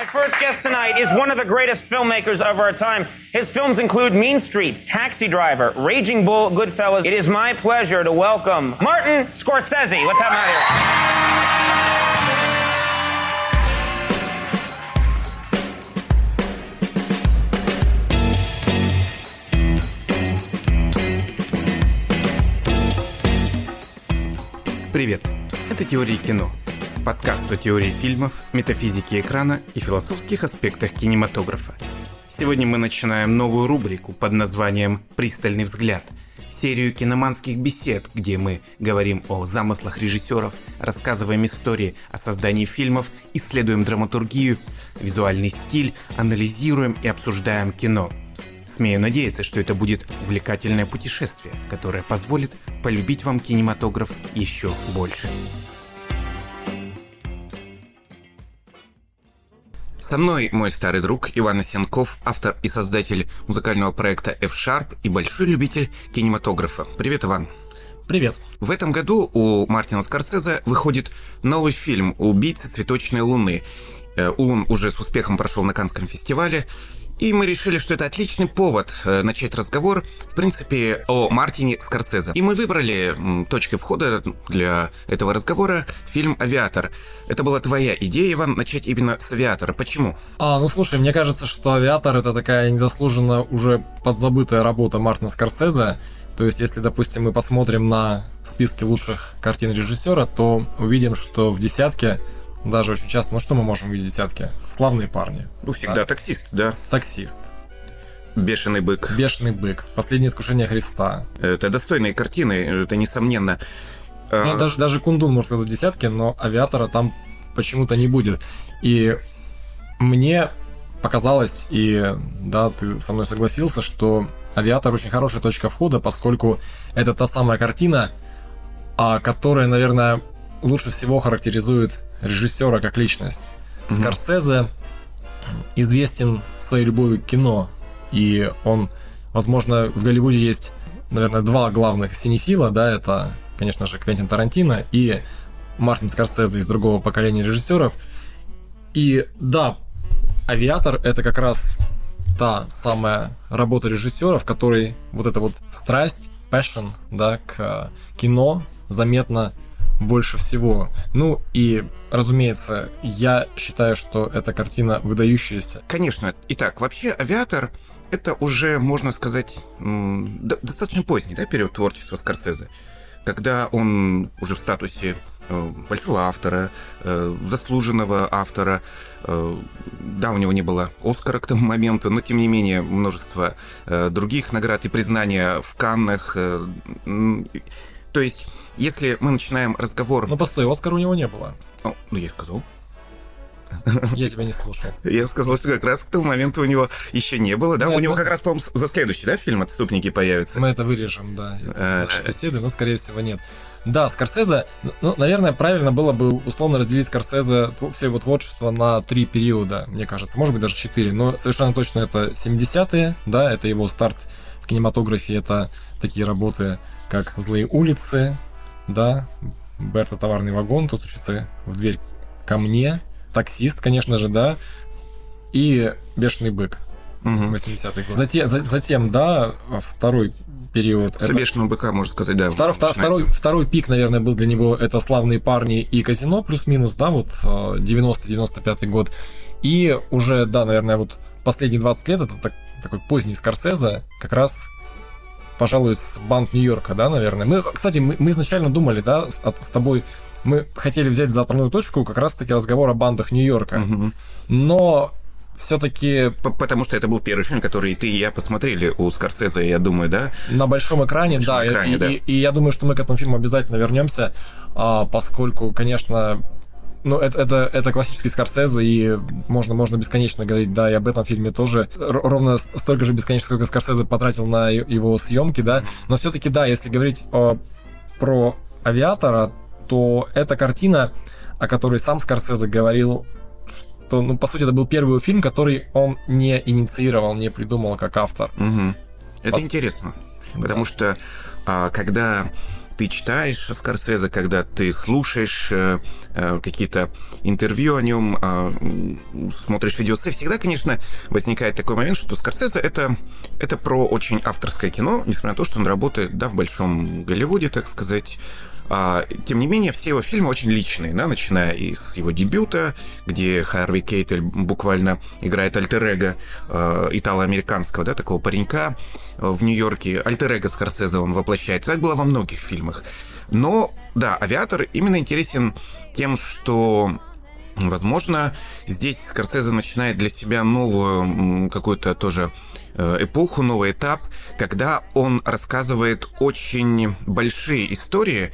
My first guest tonight is one of the greatest filmmakers of our time. His films include Mean Streets, Taxi Driver, Raging Bull, Goodfellas. It is my pleasure to welcome Martin Scorsese. Let's have him out here. Привет! Это «Теории кино» – Подкаст о теории фильмов, метафизике экрана и философских аспектах кинематографа. Сегодня мы начинаем новую рубрику под названием «Пристальный взгляд», серию киноманских бесед, где мы говорим о замыслах режиссеров, рассказываем истории о создании фильмов, исследуем драматургию, визуальный стиль, анализируем и обсуждаем кино. Смею надеяться, что это будет увлекательное путешествие, которое позволит полюбить вам кинематограф еще больше. Со мной мой старый друг Иван Осенков, автор и создатель музыкального проекта F-Sharp и большой любитель кинематографа. Привет, Иван. Привет. В этом году у Мартина Скорсезе выходит новый фильм «Убийцы цветочной луны». Э, Он уже с успехом прошел на Канском фестивале, и мы решили, что это отличный повод э, начать разговор, в принципе, о Мартине Скорсезе. И мы выбрали точкой входа для этого разговора фильм «Авиатор». Это была твоя идея, Иван, начать именно с «Авиатора». Почему? А, ну слушай, мне кажется, что «Авиатор» — это такая незаслуженно уже подзабытая работа Мартина Скорсезе. То есть, если, допустим, мы посмотрим на списки лучших картин режиссера, то увидим, что в десятке даже очень часто, ну что мы можем увидеть в десятке? Славные парни. Ну, всегда таксист, да. Таксист. Бешеный бык. Бешеный бык. Последнее искушение Христа. Это достойные картины, это несомненно. А, Ну, даже, даже Кундун, может сказать, в десятке, но авиатора там почему-то не будет. И мне показалось, и да, ты со мной согласился, что авиатор очень хорошая точка входа, поскольку это та самая картина, а, которая, наверное, лучше всего характеризует режиссера как личность. Мгм. Скорсезе известен своей любовью к кино, и он, возможно, в Голливуде есть, наверное, два главных синефила, да, это, конечно же, Квентин Тарантино и Мартин Скорсезе из другого поколения режиссеров. И да, «Авиатор» — это как раз та самая работа режиссера, в которой вот эта вот страсть, passion, да, к э, кино заметно больше всего. Ну и, разумеется, я считаю, что эта картина выдающаяся. Конечно. Итак, вообще «Авиатор» — это уже, можно сказать, достаточно поздний да, период творчества Скорсезе, когда он уже в статусе э, большого автора, э, заслуженного автора. Э, Да, у него не было Оскара к тому моменту, но тем не менее множество других наград и признания в Каннах. Э, То есть, если мы начинаем разговор... Ну постой, Оскара у него не было. О, ну, я и сказал. Я тебя не слушал. Я сказал, что как раз к тому моменту у него еще не было, да? Нет, у него ну- как раз, по-моему, за следующий, да, фильм «Отступники» появится. Мы это вырежем, да, из Э, нашей беседы, но, скорее всего, нет. Да, Скорсезе, ну, наверное, правильно было бы условно разделить Скорсезе все его творчество на три периода, мне кажется, может быть, даже четыре, но совершенно точно это 70-е, да, это его старт в кинематографе, это такие работы, как «Злые улицы», да, «Берта. Товарный вагон», «То стучится в дверь ко мне», «Таксист», конечно же, да, и «Бешеный бык», Мгм. 80-й год. Затем, за- затем, да, второй период. С «Бешеного быка», можно сказать, да. Втор- втор- второй, второй пик, наверное, был для него это «Славные парни» и «Казино» плюс-минус, да, вот э, 90-95 год. И уже, да, наверное, вот последние 20 лет это так- такой поздний Скорсезе, как раз пожалуй, с Банк Нью-Йорка, да, наверное. Мы, кстати, мы, мы изначально думали, да, с, с тобой, мы хотели взять за отправную точку как раз-таки разговор о бандах Нью-Йорка. Мгм. Но все-таки Потому что это был первый фильм, который ты и я посмотрели у Скорсезе, я думаю, да? На большом экране, большом да. экране, и, да. И, и я думаю, что мы к этому фильму обязательно вернемся, а, поскольку, конечно, ну, это, это, это классический Скорсезе, и можно, можно бесконечно говорить, да, и об этом фильме тоже. Р- ровно столько же бесконечно, сколько Скорсезе потратил на его съемки, да. Но все-таки, да, если говорить о- про авиатора, то эта картина, о которой сам Скорсезе говорил, что, ну, по сути, это был первый фильм, который он не инициировал, не придумал как автор. Мгм. Это Пос- интересно. Да. Потому что а, когда ты читаешь Скорсезе, когда ты слушаешь э, э, какие-то интервью о нем, э, смотришь видеосы, всегда, конечно, возникает такой момент, что Скорсезе это, это про очень авторское кино, несмотря на то, что он работает да, в большом Голливуде, так сказать, а, тем не менее, все его фильмы очень личные, да, начиная из его дебюта, где Харви Кейтель буквально играет альтер э, итало-американского, да, такого паренька в Нью-Йорке. альтер Скорсезе он воплощает. Так было во многих фильмах. Но, да, «Авиатор» именно интересен тем, что Возможно, здесь Скорсезе начинает для себя новую какую-то тоже э, эпоху, новый этап, когда он рассказывает очень большие истории,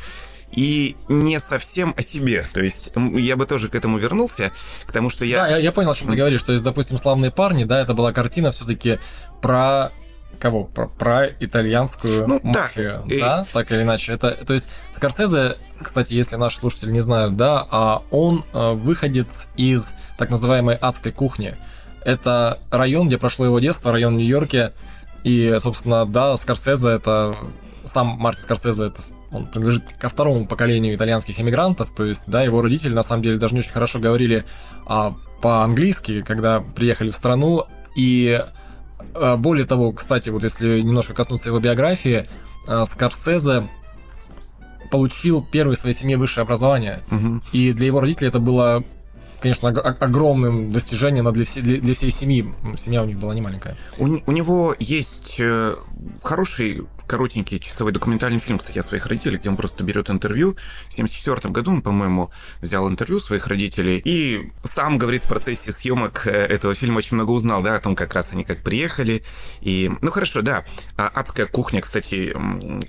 и не совсем о себе. То есть я бы тоже к этому вернулся, к тому, что я... Да, я, я понял, о чем ты говоришь. То есть, допустим, «Славные парни», да, это была картина все-таки про кого? Про, про итальянскую ну, мафию, да, да? И... так или иначе. Это, то есть Скорсезе, кстати, если наши слушатели не знают, да, а он э, выходец из так называемой адской кухни. Это район, где прошло его детство, район Нью-Йорке. И, собственно, да, Скорсезе это... Сам Мартин Скорсезе это он принадлежит ко второму поколению итальянских иммигрантов, то есть, да, его родители, на самом деле, даже не очень хорошо говорили а, по-английски, когда приехали в страну, и а, более того, кстати, вот если немножко коснуться его биографии, а, Скорсезе получил первое в своей семье высшее образование, угу. и для его родителей это было конечно, огромным достижением для, всей, для, для всей семьи. Семья у них была не маленькая. У, у него есть э, хороший коротенький часовой документальный фильм, кстати, о своих родителях, где он просто берет интервью. В 1974 году он, по-моему, взял интервью своих родителей и сам говорит в процессе съемок э, этого фильма очень много узнал, да, о том, как раз они как приехали. И, ну хорошо, да, а адская кухня, кстати,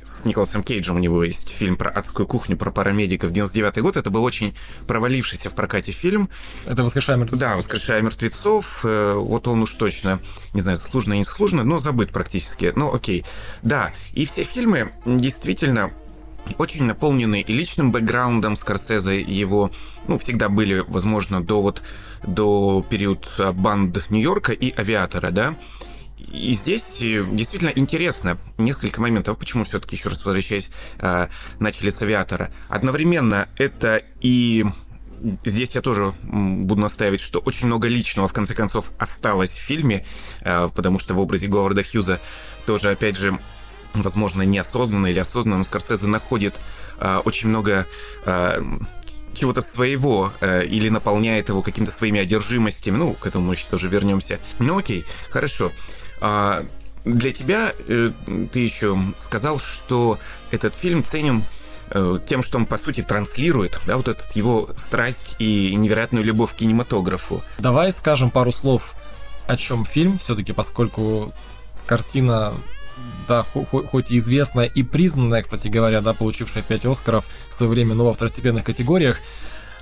с Николасом Кейджем у него есть фильм про адскую кухню, про парамедиков, 99 год. Это был очень провалившийся в прокате фильм. Это «Воскрешая мертвецов». Да, «Воскрешая мертвецов». Э, вот он уж точно, не знаю, заслуженно или не заслуженно, но забыт практически. Ну, окей. Да, и все фильмы действительно очень наполнены и личным бэкграундом Скорсезе, его, ну, всегда были, возможно, до вот, до период а, банд Нью-Йорка и Авиатора, да, и здесь э, действительно интересно несколько моментов, почему все-таки, еще раз возвращаясь, а, начали с авиатора. Одновременно это и здесь я тоже буду настаивать, что очень много личного, в конце концов, осталось в фильме, а, потому что в образе Говарда Хьюза тоже, опять же, возможно, неосознанно или осознанно, но Скорсезе находит э, очень много э, чего-то своего э, или наполняет его какими-то своими одержимостями. Ну, к этому мы еще тоже вернемся. Ну, окей, хорошо. А, для тебя э, ты еще сказал, что этот фильм ценен э, тем, что он, по сути, транслирует, да, вот этот его страсть и невероятную любовь к кинематографу. Давай скажем пару слов, о чем фильм, все-таки, поскольку картина да, хоть и известная и признанная, кстати говоря, да, получившая 5 Оскаров в свое время, но во второстепенных категориях,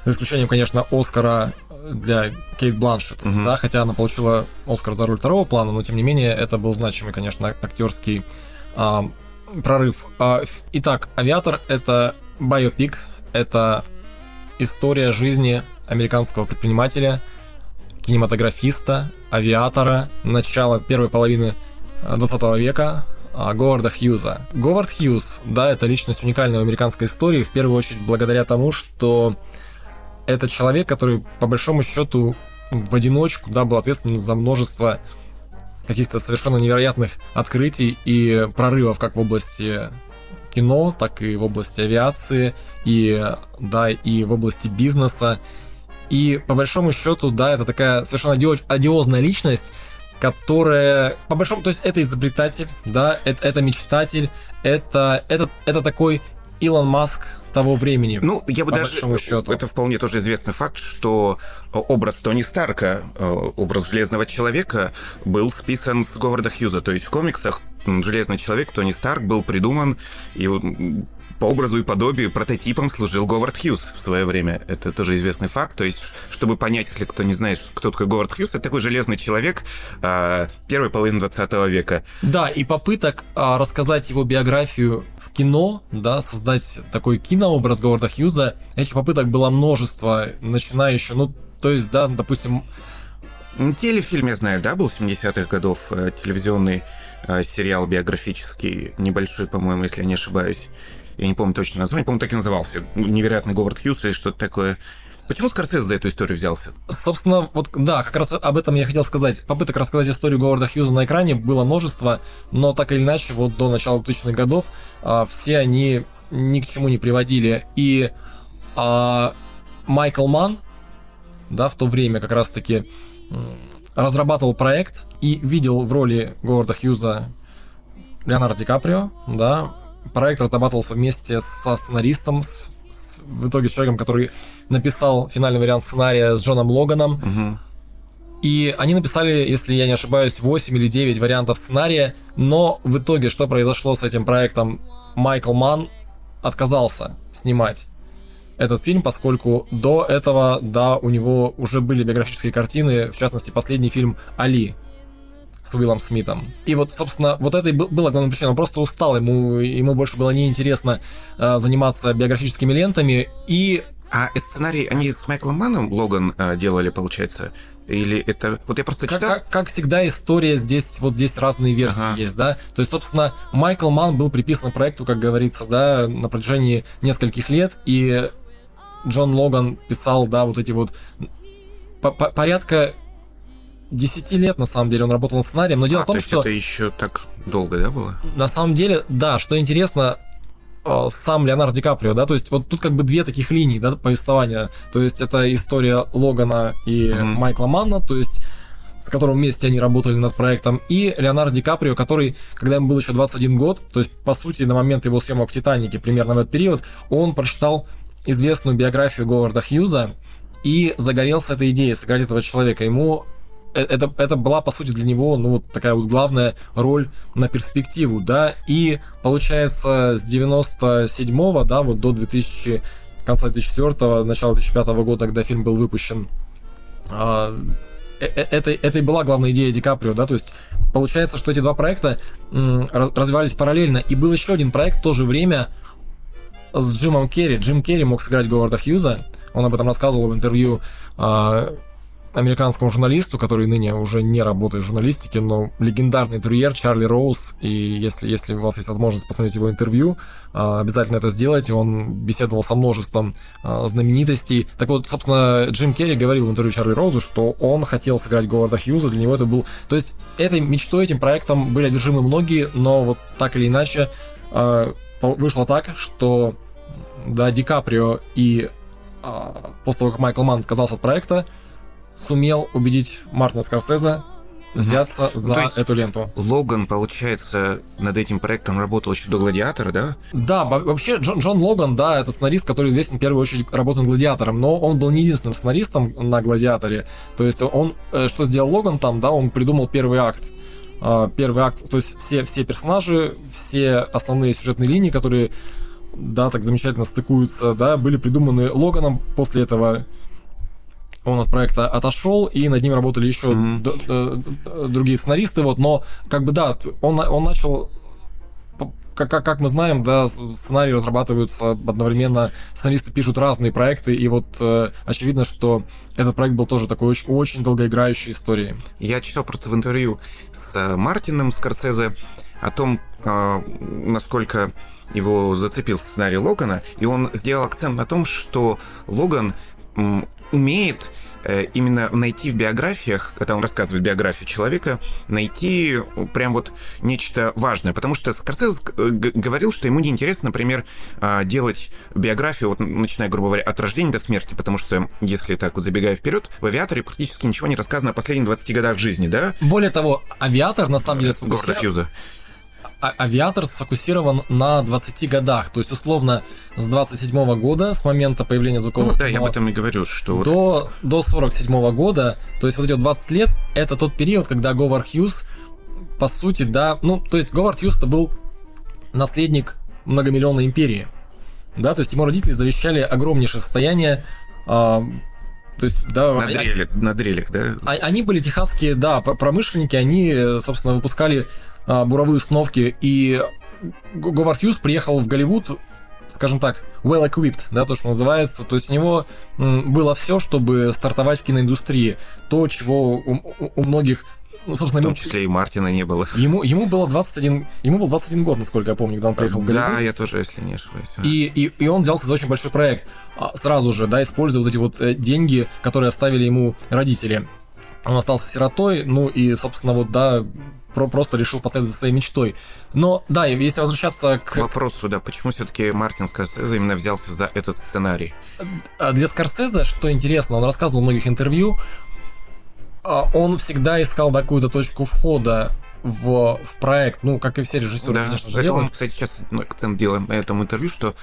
за исключением, конечно, Оскара для Кейт Бланшет, угу. да, хотя она получила Оскар за роль второго плана, но тем не менее это был значимый, конечно, актерский а, прорыв. А, итак, Авиатор это биопик, это история жизни американского предпринимателя, кинематографиста, авиатора, начала первой половины 20 века, а, Говарда Хьюза. Говард Хьюз, да, это личность уникальная в американской истории, в первую очередь благодаря тому, что это человек, который, по большому счету, в одиночку, да, был ответственен за множество каких-то совершенно невероятных открытий и прорывов как в области кино, так и в области авиации, и, да, и в области бизнеса. И по большому счету, да, это такая совершенно одиозная личность, которая, по большому, то есть это изобретатель, да, это, это мечтатель, это, это, это такой Илон Маск того времени. Ну, я бы даже... Счету. Это вполне тоже известный факт, что образ Тони Старка, э, образ Железного Человека был списан с Говарда Хьюза. То есть в комиксах Железный Человек, Тони Старк был придуман и по образу и подобию прототипом служил Говард Хьюз в свое время. Это тоже известный факт. То есть, чтобы понять, если кто не знает, кто такой Говард Хьюз, это такой железный человек э, первой половины 20 века. Да, и попыток э, рассказать его биографию в кино, да, создать такой кинообраз Говарда Хьюза, этих попыток было множество, начиная еще, ну, то есть, да, допустим... Телефильм, я знаю, да, был 70-х годов, э, телевизионный э, сериал биографический, небольшой, по-моему, если я не ошибаюсь. Я не помню точно название, по-моему, так и назывался, невероятный Говард Хьюз или что-то такое. Почему Скорсезе за эту историю взялся? Собственно, вот да, как раз об этом я хотел сказать. Попыток рассказать историю Говарда Хьюза на экране было множество, но так или иначе, вот до начала 2000-х годов а, все они ни к чему не приводили. И а, Майкл Ман, да, в то время как раз-таки разрабатывал проект и видел в роли Говарда Хьюза Леонардо Ди Каприо, да, проект разрабатывался вместе со сценаристом, с, с, в итоге человеком, который написал финальный вариант сценария с Джоном Логаном. Угу. И они написали, если я не ошибаюсь, 8 или 9 вариантов сценария, но в итоге что произошло с этим проектом? Майкл Ман отказался снимать этот фильм, поскольку до этого, да, у него уже были биографические картины, в частности, последний фильм «Али», с Уиллом Смитом. И вот, собственно, вот это и было главной причиной. Он просто устал, ему, ему больше было неинтересно э, заниматься биографическими лентами. И а сценарий они с Майклом Маном Логан э, делали, получается? Или это... Вот я просто читал... Как, как, как всегда, история здесь... Вот здесь разные версии ага. есть, да? То есть, собственно, Майкл Ман был приписан проекту, как говорится, да, на протяжении нескольких лет, и Джон Логан писал, да, вот эти вот... Порядка 10 лет, на самом деле, он работал над сценарием, но дело а, в том, то есть что... это еще так долго, да, было? На самом деле, да, что интересно, э, сам Леонардо Ди Каприо, да, то есть вот тут как бы две таких линии, да, повествования, то есть это история Логана и mm-hmm. Майкла Манна, то есть с которым вместе они работали над проектом, и Леонардо Ди Каприо, который, когда ему был еще 21 год, то есть, по сути, на момент его съемок в «Титанике», примерно в этот период, он прочитал известную биографию Говарда Хьюза и загорелся этой идеей сыграть этого человека. Ему это, это была, по сути, для него, ну, вот такая вот главная роль на перспективу, да, и получается с 97-го, да, вот до 2000, конца 2004 начала 2005 года, когда фильм был выпущен, а, э, э, это и была главная идея Ди Каприо, да, то есть получается, что эти два проекта развивались параллельно, и был еще один проект в то же время с Джимом Керри. Джим Керри мог сыграть Говарда Хьюза, он об этом рассказывал в интервью а, американскому журналисту, который ныне уже не работает в журналистике, но легендарный интервьюер Чарли Роуз, и если, если у вас есть возможность посмотреть его интервью, а, обязательно это сделайте, он беседовал со множеством а, знаменитостей. Так вот, собственно, Джим Керри говорил в интервью Чарли Роузу, что он хотел сыграть Говарда Хьюза, для него это был... То есть этой мечтой, этим проектом были одержимы многие, но вот так или иначе а, вышло так, что да, Ди Каприо и после того, как Майкл Манн отказался от проекта, сумел убедить Мартина Скорсезе взяться за ну, эту ленту. Логан, получается, над этим проектом работал еще до «Гладиатора», да? Да, вообще Джон, Джон Логан, да, это сценарист, который известен в первую очередь над «Гладиатором», но он был не единственным сценаристом на «Гладиаторе». То есть он, э, что сделал Логан там, да, он придумал первый акт. А, первый акт, то есть все, все персонажи, все основные сюжетные линии, которые, да, так замечательно стыкуются, да, были придуманы Логаном после этого он от проекта отошел, и над ним работали еще mm-hmm. другие сценаристы, вот, но как бы да, он, он начал как, как, как мы знаем, да, сценарии разрабатываются одновременно, сценаристы пишут разные проекты, и вот э, очевидно, что этот проект был тоже такой очень, очень долгоиграющей историей. Я читал просто в интервью с Мартином Скорсезе о том, э, насколько его зацепил сценарий Логана, и он сделал акцент на том, что Логан умеет э, именно найти в биографиях, когда он рассказывает биографию человека, найти прям вот нечто важное. Потому что Скорсезе э, говорил, что ему неинтересно, например, а, делать биографию, вот, начиная, грубо говоря, от рождения до смерти, потому что, если так вот забегая вперед, в «Авиаторе» практически ничего не рассказано о последних 20 годах жизни, да? Более того, «Авиатор» на самом деле... Говарда Хьюза. А, авиатор сфокусирован на 20 годах, то есть условно с 27 года, с момента появления звукового... Ну, да, я об этом и говорю, что... До, до 47 года, то есть вот эти вот 20 лет, это тот период, когда Говард Хьюз, по сути, да, ну, то есть Говард Хьюз это был наследник многомиллионной империи, да, то есть ему родители завещали огромнейшее состояние, а, то есть, да, на, дрелик, на дрелик, да? А, они были техасские, да, промышленники, они, собственно, выпускали буровые установки, и Говард Хьюз приехал в Голливуд, скажем так, well equipped, да, то, что называется. То есть у него было все, чтобы стартовать в киноиндустрии. То, чего у, у многих ну, В собственно, том ему, числе и Мартина не было. ему, ему было 21, ему был 21 год, насколько я помню, когда он приехал в Голливуд. Да, я тоже, если не ошибаюсь. И, и, и он взялся за очень большой проект. А, Сразу же, да, используя вот эти вот э, деньги, которые оставили ему родители. Он остался сиротой, ну и, собственно, вот, да, про- просто решил последовать за своей мечтой. Но, да, если возвращаться К вопросу, да, почему все-таки Мартин Скорсезе именно взялся за этот сценарий? А Для Скорсезе, что интересно, он рассказывал в многих интервью, а, он всегда искал какую-то точку входа в, в проект, ну, как и все режиссеры, да, конечно же, это делают. он, кстати, сейчас ну, акцент делаем на этом интервью, что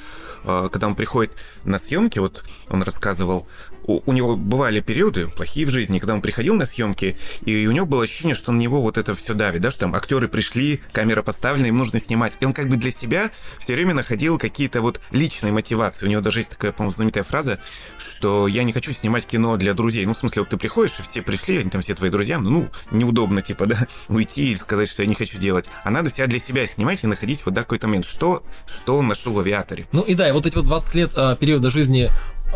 э, когда он приходит на съемки, вот он рассказывал, у, у него бывали периоды плохие в жизни, когда он приходил на съемки, и у него было ощущение, что на него вот это все давит, да, что там актеры пришли, камера поставлена, им нужно снимать. И он как бы для себя все время находил какие-то вот личные мотивации. У него даже есть такая, по-моему, знаменитая фраза, что я не хочу снимать кино для друзей. Ну, в смысле, вот ты приходишь, и все пришли, они там все твои друзья, ну, неудобно, типа, да, уйти или сказать, что я не хочу делать. А надо себя для себя снимать и находить вот да, какой-то момент. Что, что он нашел в авиаторе? Ну и да, и вот эти вот 20 лет э, периода жизни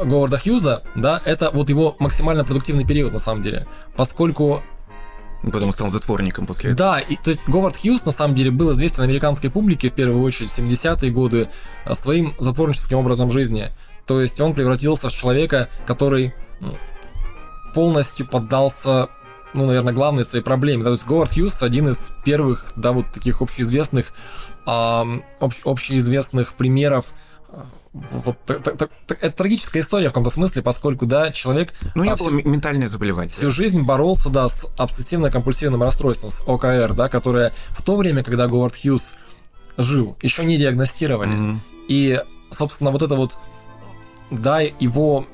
Говарда Хьюза, да, это вот его максимально продуктивный период на самом деле, поскольку Ну, Потом стал затворником после этого. Да, и, то есть Говард Хьюз на самом деле был известен американской публике в первую очередь в 70-е годы а, своим затворническим образом жизни. То есть он превратился в человека, который полностью поддался, ну, наверное, главной своей проблеме. Да, то есть Говард Хьюз один из первых, да, вот таких общеизвестных, ам, общ- общеизвестных примеров а, вот та- та- та- та- это трагическая история в каком-то смысле, поскольку, да, человек Ну, него а, было ментальное заболевание. всю жизнь боролся, да, с обсессивно-компульсивным расстройством, с ОКР, да, которое в то время, когда Говард Хьюз жил, еще не диагностировали. Мгм. И, собственно, вот это вот, да, его...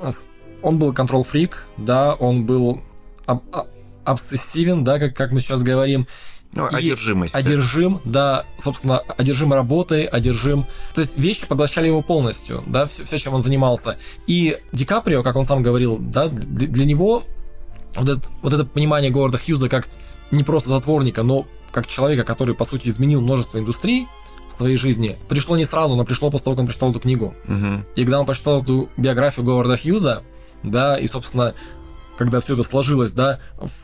с- Он был контрол-фрик, да, он был об- а- обсессивен, да, как, как мы сейчас говорим, Ну, одержимость. одержим, да, собственно, одержим работой, одержим. То есть вещи поглощали его полностью, да, все, чем он занимался. И Ди Каприо, как он сам говорил, да, для, для него вот это, вот это понимание Говарда Хьюза как не просто затворника, но как человека, который, по сути, изменил множество индустрий в своей жизни, пришло не сразу, но пришло после того, как он прочитал эту книгу. Мгм. И когда он прочитал эту биографию Говарда Хьюза, да, и, собственно, когда все это сложилось, да,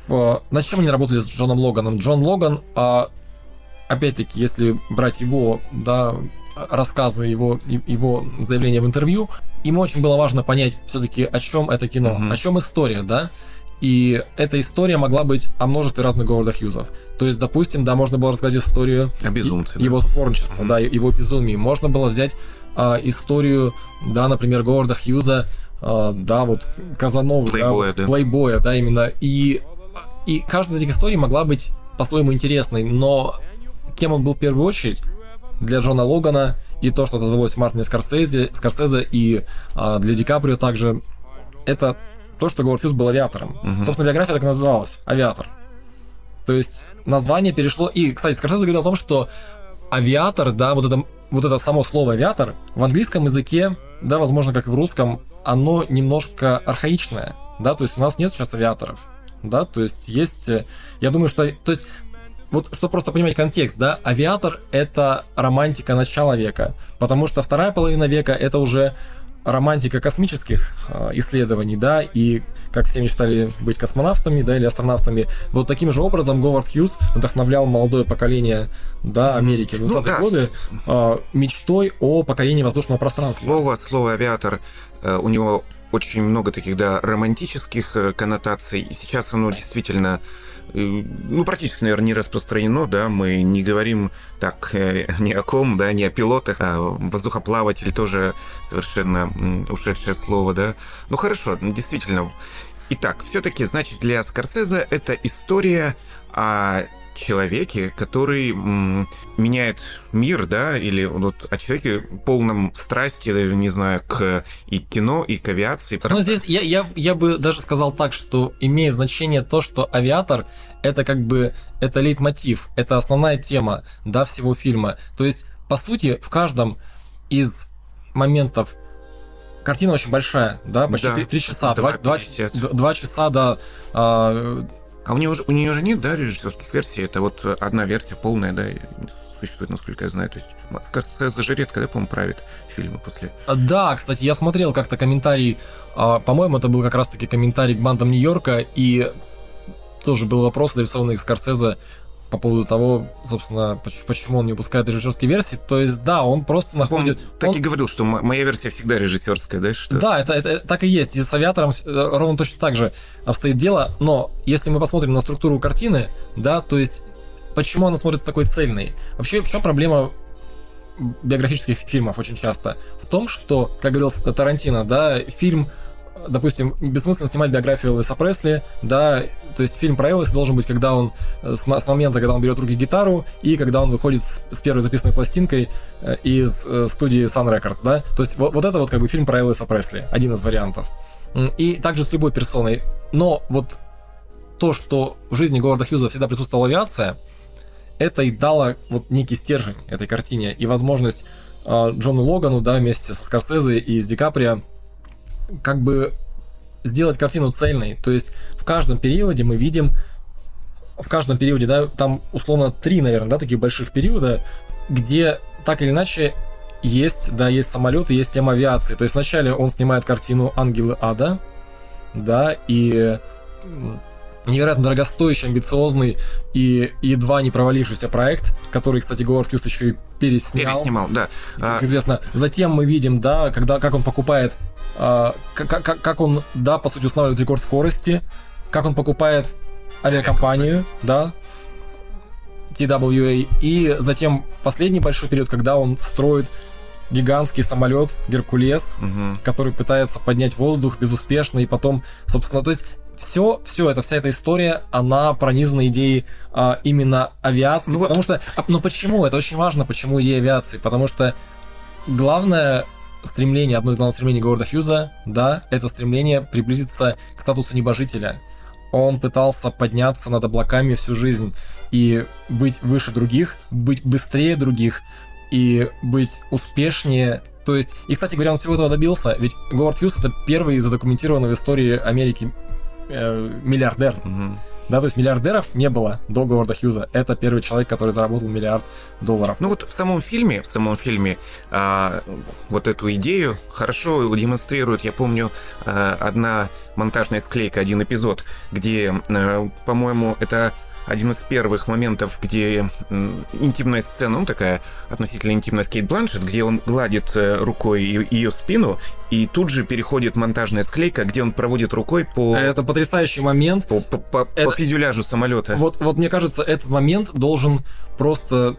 в... над чем они работали с Джоном Логаном? Джон Логан, а, опять-таки, если брать его, да, рассказы, его, его заявления в интервью, ему очень было важно понять все-таки, о чем это кино, Мгм. о чем история, да, и эта история могла быть о множестве разных Говарда Хьюзов. То есть, допустим, да, можно было рассказать историю О безумце, да. его сотворничество, Мгм. да, его безумие. Можно было взять а, историю, да, например, Говарда Хьюза, да, вот Казановы, Плейбоя, да, да. плейбоя, да, именно. И, и каждая из этих историй могла быть по-своему интересной, но кем он был в первую очередь? Для Джона Логана и то, что отозвалось Мартине Скорсезе, Скорсезе и а, для Ди Каприо также, это то, что Говард Хьюз был авиатором. Мгм. Собственно, биография так и называлась «Авиатор». То есть название перешло... И, кстати, Скорсезе говорил о том, что авиатор, да, вот это, вот это само слово авиатор в английском языке, да, возможно, как и в русском, оно немножко архаичное, да, то есть у нас нет сейчас авиаторов, да, то есть есть, э, я думаю, что, то есть вот чтобы просто понимать контекст, да, авиатор это романтика начала века, потому что вторая половина века это уже романтика космических э, исследований, да, и как все мечтали быть космонавтами, да, или астронавтами. Вот таким же образом Говард Хьюз вдохновлял молодое поколение, да, Америки в 20-е Ну да, годы э, мечтой о покорении воздушного пространства. Слово, слово авиатор, э, у него очень много таких, да, романтических э, коннотаций. И сейчас оно действительно, ну, практически, наверное, не распространено, да, мы не говорим так э, ни о ком, да, ни о пилотах, а воздухоплаватель тоже совершенно ушедшее слово, да. Ну, хорошо, действительно. Итак, все-таки, значит, для Скорсезе это история о человеке, который м, меняет мир, да, или вот о человеке полном страсти, не знаю, к и кино, и к авиации. Но здесь я, я, я бы даже сказал так, что имеет значение то, что авиатор это как бы это лейтмотив, это основная тема да, всего фильма. То есть, по сути, в каждом из моментов картина очень большая, да, почти Да, 3, часа, 2, 2,50. часа, да, а, А у него же, у нее же нет, да, режиссерских версий, это вот одна версия полная, да, существует, насколько я знаю. То есть Скорсезе же редко, да, по-моему, правит фильмы после. Да, кстати, я смотрел как-то комментарий, а, по-моему, это был как раз-таки комментарий к бандам Нью-Йорка, и тоже был вопрос, адресованный к Скорсезе по поводу того, собственно, почему он не выпускает режиссерские версии. То есть, да, он просто находит... Он так он... и говорил, что моя версия всегда режиссерская, да? Что... Да, это, это так и есть. И с авиатором э, ровно точно так же обстоит дело. Но если мы посмотрим на структуру картины, да, то есть почему она смотрится такой цельной? Вообще, в чем проблема биографических фильмов очень часто? В том, что, как говорил Тарантино, да, фильм допустим, бессмысленно снимать биографию Элвиса Пресли, да, то есть фильм про Элвиса должен быть, когда он, э, с, с момента, когда он берет в руки гитару, и когда он выходит с, с первой записанной пластинкой э, из э, студии Sun Records, да, то есть вот, вот это вот как бы фильм про Элвиса Пресли, один из вариантов. И также с любой персоной. Но вот то, что в жизни Говарда Хьюза всегда присутствовала авиация, это и дало вот некий стержень этой картине и возможность э, Джону Логану, да, вместе со Скорсезе и с Ди Каприо как бы сделать картину цельной. То есть в каждом периоде мы видим, в каждом периоде, да, там условно три, наверное, да, таких больших периода, где так или иначе есть, да, есть самолеты, есть тема авиации. То есть вначале он снимает картину «Ангелы ада», да, и невероятно дорогостоящий, амбициозный и едва не провалившийся проект, который, кстати, Говард Хьюз еще и переснял. Переснимал, да. Как а... известно. Затем мы видим, да, когда, как он покупает как, как, как он, да, по сути, устанавливает рекорд скорости, как он покупает авиакомпанию, да, TWA, и затем последний большой период, когда он строит гигантский самолет Геркулес, угу. который пытается поднять воздух безуспешно, и потом, собственно, то есть все, все это, вся эта история, она пронизана идеей а, именно авиации, ну, потому вот. что, а, но почему? Это очень важно, почему идея авиации, потому что главное стремление, одно из главных стремлений Говарда Хьюза, да, это стремление приблизиться к статусу небожителя. Он пытался подняться над облаками всю жизнь и быть выше других, быть быстрее других и быть успешнее. То есть, и, кстати говоря, он всего этого добился, ведь Говард Хьюз это первый задокументированный в истории Америки э, миллиардер. Угу. Да, то есть миллиардеров не было до Говарда Хьюза. Это первый человек, который заработал миллиард долларов. Ну вот в самом фильме, в самом фильме а, вот эту идею хорошо демонстрирует, я помню, а, одна монтажная склейка, один эпизод, где, а, по-моему, это один из первых моментов, где интимная сцена, ну такая относительно интимная с Кейт Бланшет, где он гладит э, рукой ее спину, и тут же переходит монтажная склейка, где он проводит рукой по... Это потрясающий момент. По, по, по, это... по фюзеляжу самолета. Вот, вот мне кажется, этот момент должен просто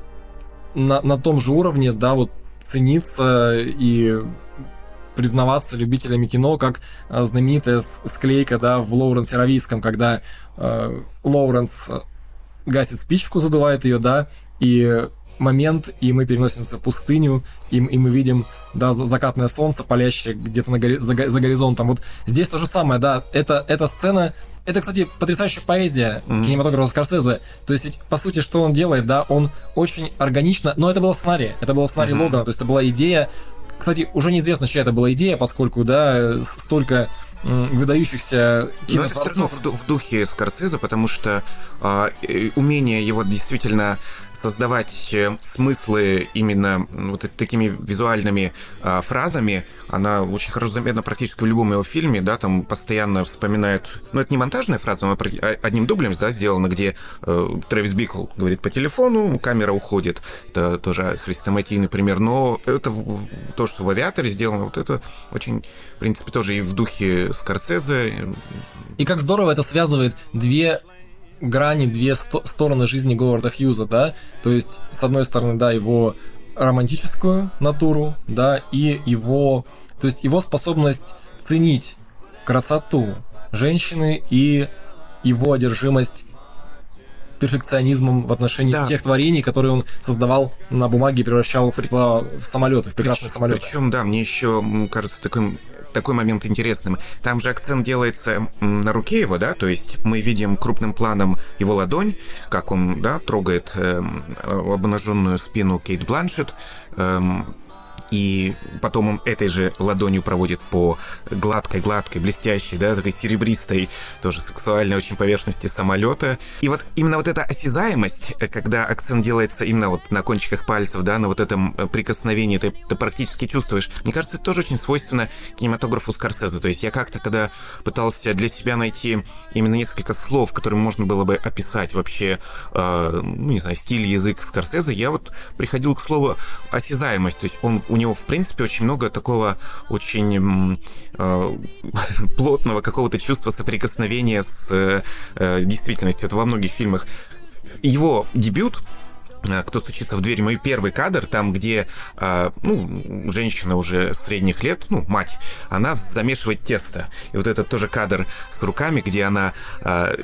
на, на том же уровне, да, вот цениться и признаваться любителями кино, как э, знаменитая склейка, да, в Лоуренсе Равийском, когда э, Лоуренс гасит спичку, задувает ее, да, и момент, и мы переносимся в пустыню, и, и мы видим, да, закатное солнце, палящее где-то на гори, за, за горизонтом. Вот здесь то же самое, да, это, эта сцена, это, кстати, потрясающая поэзия mm-hmm. кинематографа Скорсезе. То есть, ведь, по сути, что он делает, да, он очень органично, но это было в сценарии, это было в сценарии mm-hmm. Логана, то есть это была идея, кстати, уже неизвестно, чья это была идея, поскольку, да, столько выдающихся кинотворцов. Но это все равно в, в духе Скорсезе, потому что э, умение его действительно создавать э, смыслы именно вот такими визуальными а, фразами, она очень хорошо заметна практически в любом его фильме, да, там постоянно вспоминает, ну это не монтажная фраза, но а, одним дублем, да, сделана, где э, Трэвис Бикл говорит по телефону, камера уходит, это тоже хрестоматийный пример, но это то, что в авиаторе сделано, вот это очень, в принципе, тоже и в духе Скорсезе. И как здорово это связывает две грани, две сто- стороны жизни Говарда Хьюза, да, то есть, с одной стороны, да, его романтическую натуру, да, и его, то есть его способность ценить красоту женщины и его одержимость перфекционизмом в отношении да. тех творений, которые он создавал на бумаге и превращал в, в самолеты, в прекрасные самолеты. Причем, да, мне еще кажется таким такой момент интересным. Там же акцент делается на руке его, да, то есть мы видим крупным планом его ладонь, как он, да, трогает э, обнаженную спину Кейт Бланшет. Э, и потом он этой же ладонью проводит по гладкой-гладкой, блестящей, да, такой серебристой, тоже сексуальной очень поверхности самолета. И вот именно вот эта осязаемость, э, когда акцент делается именно вот на кончиках пальцев, да, на вот этом э, прикосновении, ты, ты практически чувствуешь. Мне кажется, это тоже очень свойственно кинематографу Скорсезе. То есть я как-то, когда пытался для себя найти именно несколько слов, которыми можно было бы описать вообще, э, ну, не знаю, стиль, язык Скорсезе, я вот приходил к слову осязаемость. То есть он у него, в принципе, очень много такого очень э, плотного какого-то чувства соприкосновения с э, действительностью. Это во многих фильмах. Его дебют Э, кто стучится в дверь, мой первый кадр, там, где, э, ну, женщина уже средних лет, ну, мать, она замешивает тесто. И вот этот тоже кадр с руками, где она э,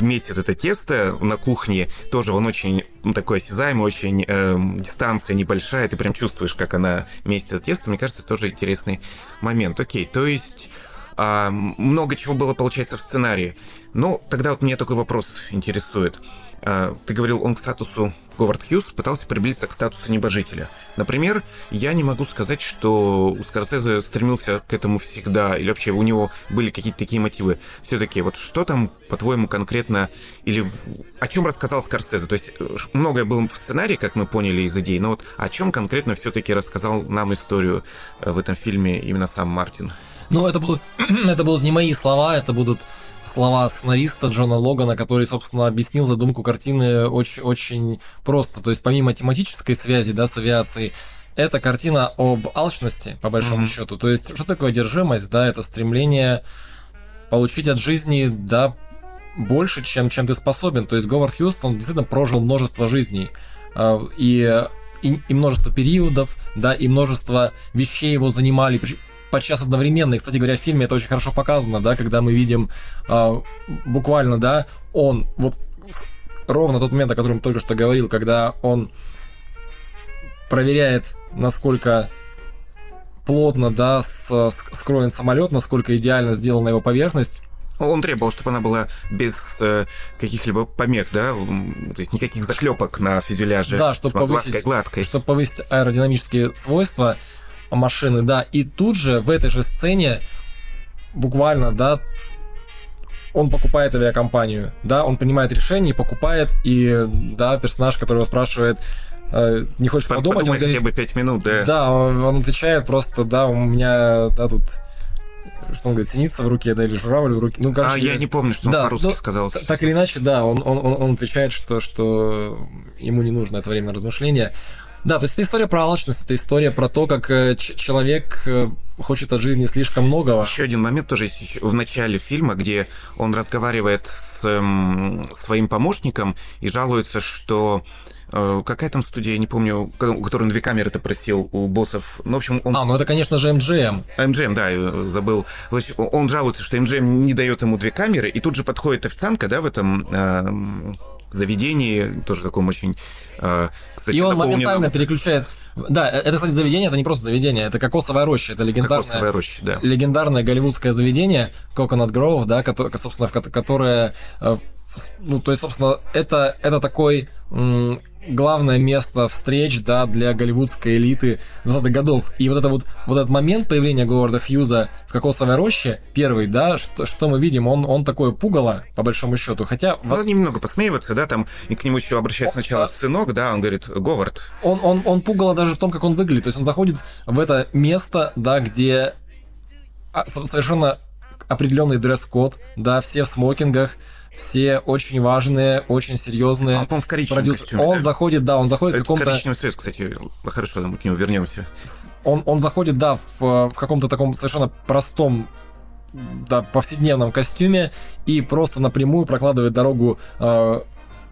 месит это тесто на кухне, тоже он очень такой осязаемый, очень э, дистанция небольшая, ты прям чувствуешь, как она месит это тесто. Мне кажется, тоже интересный момент. Окей, то есть э, много чего было, получается, в сценарии. Ну, тогда вот меня такой вопрос интересует. Э, ты говорил, он к статусу Говард Хьюз пытался приблизиться к статусу небожителя. Например, я не могу сказать, что у Скорсезе стремился к этому всегда, или вообще у него были какие-то такие мотивы. Все-таки, вот что там, по-твоему, конкретно, или о чем рассказал Скорсезе? То есть многое было в сценарии, как мы поняли из идей, но вот о чем конкретно все-таки рассказал нам историю э, в этом фильме именно сам Мартин? Ну, это будут, это будут не мои слова, это будут слова сценариста Джона Логана, который, собственно, объяснил задумку картины очень, очень просто. То есть помимо тематической связи да, с авиацией, это картина об алчности, по большому mm-hmm. счету. То есть, что такое одержимость? Да, это стремление получить от жизни, да, больше, чем, чем ты способен. То есть Говард Хьюз, он действительно прожил множество жизней. А, и, и, и множество периодов, да, и множество вещей его занимали подчас одновременно. И, кстати говоря, в фильме это очень хорошо показано, да, когда мы видим э, буквально, да, он вот ровно тот момент, о котором только что говорил, когда он проверяет, насколько плотно, да, скроен самолет, насколько идеально сделана его поверхность. Он требовал, чтобы она была без э, каких-либо помех, да, то есть никаких заклепок на фюзеляже. Да, чтобы повысить, гладкой. чтобы повысить аэродинамические свойства машины, да, и тут же в этой же сцене буквально, да, он покупает авиакомпанию, да, он принимает решение и покупает, и, да, персонаж, который его спрашивает, э, не хочешь Под, подумать, он говорит, хотя бы 5 минут, да. Да, он, он отвечает просто, да, у меня, да, тут что он говорит, синица в руке, да, или журавль в руке. Ну, короче, а я не помню, что да, он по-русски ну, сказал. Так или иначе, да, он, он, он отвечает, что, что ему не нужно это время размышления. Да, то есть это история про алчность, это история про то, как э, человек э, хочет от жизни слишком многого. Еще один момент тоже есть в начале фильма, где он разговаривает с эм, своим помощником и жалуется, что э, какая там студия, я не помню, у которой он две камеры это просил у боссов. Ну, в общем, он... А, ну это, конечно же, MGM. MGM, да, забыл. Он жалуется, что MGM не дает ему две камеры, и тут же подходит официантка, да, в этом э, заведении, тоже таком очень э, кстати, и он моментально переключает да, э, это, кстати, заведение, это не просто заведение, это кокосовая роща, это легендарное, роща, да. легендарное голливудское заведение, Coconut Grove, да, которое, собственно, которое, э, ну, то есть, собственно, это, это такой главное место встреч, да, для голливудской элиты 20-х годов. И вот это вот, вот этот момент появления Говарда Хьюза в кокосовой роще, первый, да, что, что мы видим, он, он такое пугало, по большому счету, хотя... Ну, он немного посмеивается, да, там, и к нему еще обращается сначала сынок, да, он говорит, Говард. Он, он, он пугало даже в том, как он выглядит, то есть он заходит в это место, да, где а, совершенно определенный дресс-код, да, все в смокингах, все очень важные, очень серьезные. А он в коричневом продюс... костюме. Он да? заходит, да, он заходит Это в каком-то... Коричневый цвет, кстати, хорошо, мы к нему вернемся. Он, он заходит, да, в, в каком-то таком совершенно простом да, повседневном костюме и просто напрямую прокладывает дорогу э,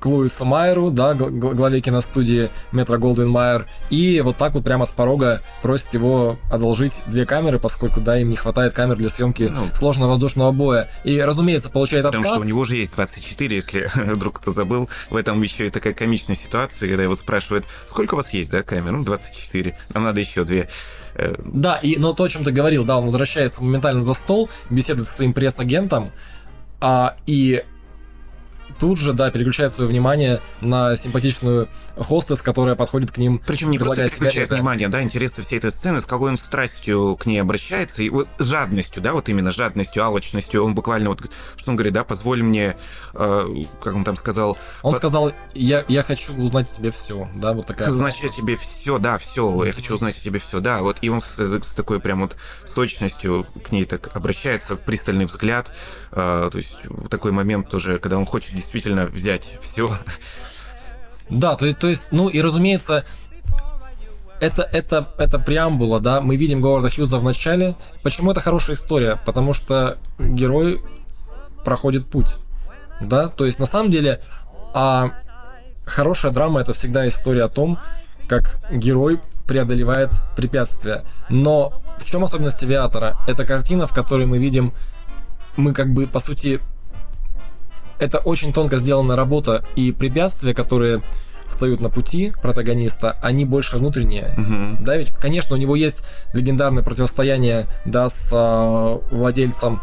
к Луису Майеру, да, главе киностудии Метро Голден Майер, и вот так вот прямо с порога просит его одолжить две камеры, поскольку, да, им не хватает камер для съемки ну, сложного воздушного боя. И, разумеется, получает отказ. Потому что у него же есть 24, если вдруг кто забыл. В этом еще и такая комичная ситуация, когда его спрашивают, сколько у вас есть, да, камер? Ну, 24, нам надо еще две. Э, да, и, но то, о чем ты говорил, да, он возвращается моментально за стол, беседует со своим пресс-агентом, а, и тут же, да, переключает свое внимание на симпатичную хостес, которая подходит к ним. Причем не просто переключает сигареты. внимание, да, интересно всей этой сцены, с какой он страстью к ней обращается, и вот жадностью, да, вот именно жадностью, алчностью, он буквально вот, что он говорит, да, позволь мне, э, как он там сказал... Он по... сказал, я, я хочу узнать о тебе все, да, вот такая... Значит, о тебе все, да, все, я хочу узнать о тебе все, да, вот, и он с, с такой прям вот сочностью к ней так обращается, пристальный взгляд, э, то есть такой момент тоже, когда он хочет действительно взять все. Да, то, то есть, ну и разумеется, это, это, это преамбула, да, мы видим Говарда Хьюза в начале. Почему это хорошая история? Потому что герой проходит путь, да, то есть на самом деле а хорошая драма это всегда история о том, как герой преодолевает препятствия. Но в чем особенность авиатора? Это картина, в которой мы видим, мы как бы по сути это очень тонко сделанная работа, и препятствия, которые встают на пути протагониста, они больше внутренние. Угу. Да, ведь, конечно, у него есть легендарное противостояние, да, с э, владельцем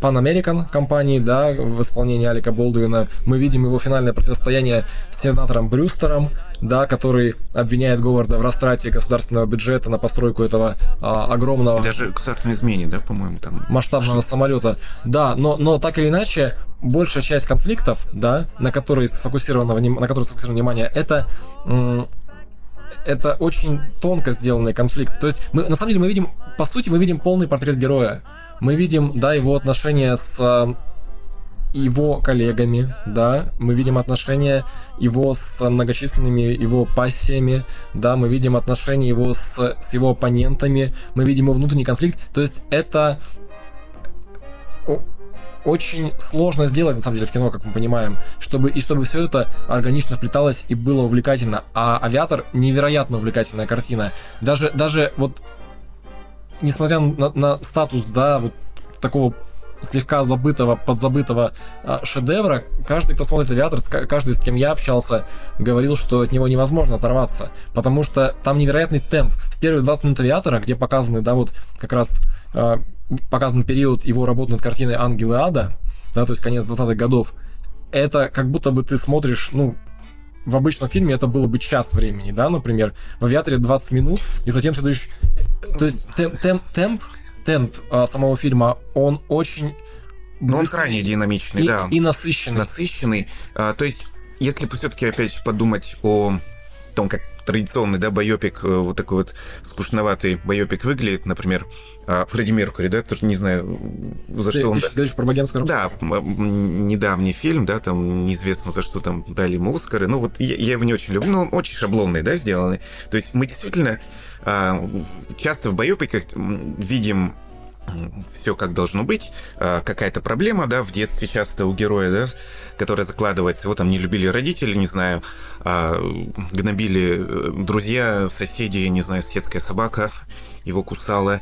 Pan American компании, да, в исполнении Алика Болдуина. Мы видим его финальное противостояние с сенатором Брюстером, да, который обвиняет Говарда в растрате государственного бюджета на постройку этого а, огромного... И даже государственной измене, да, по-моему, там... Масштабного самолета. Да, но, но так или иначе, большая часть конфликтов, да, на которые сфокусировано, на которые сфокусировано внимание, это это очень тонко сделанный конфликт. То есть мы, на самом деле мы видим, по сути, мы видим полный портрет героя мы видим, да, его отношения с э, его коллегами, да, мы видим отношения его с многочисленными его пассиями, да, мы видим отношения его с, с его оппонентами, мы видим его внутренний конфликт, то есть это очень сложно сделать, на самом деле, в кино, как мы понимаем, чтобы, и чтобы все это органично вплеталось и было увлекательно. А «Авиатор» — невероятно увлекательная картина. Даже, даже вот несмотря на, на статус, да, вот такого слегка забытого, подзабытого а, шедевра, каждый, кто смотрит «Авиатор», каждый, с кем я общался, говорил, что от него невозможно оторваться, потому что там невероятный темп. В первые 20 минут «Авиатора», где показаны, да, вот как раз а, показан период его работы над картиной «Ангелы ада», да, то есть конец 20-х годов, это как будто бы ты смотришь, ну, в обычном фильме это было бы час времени, да, например, в авиаторе 20 минут, и затем следующий... То есть темп, темп, темп, темп а, самого фильма, он очень... Но он крайне динамичный, и, да. И насыщенный. Насыщенный. А, то есть, если все-таки опять подумать о том, как традиционный, да, байопик, э, вот такой вот скучноватый байопик выглядит, например, а, Фредди Меркури, да, тоже не знаю, за ты, что он... Ты про богемскую Да, недавний фильм, да, там неизвестно за что там дали ему Оскары, ну вот я, я его не очень люблю, но он очень шаблонный, да, сделанный. То есть мы действительно а, часто в байопиках видим все как должно быть, а, какая-то проблема, да, в детстве часто у героя, да, которая закладывается, его там не любили родители, не знаю, а, гнобили э, друзья, соседи, не знаю, соседская собака его кусала,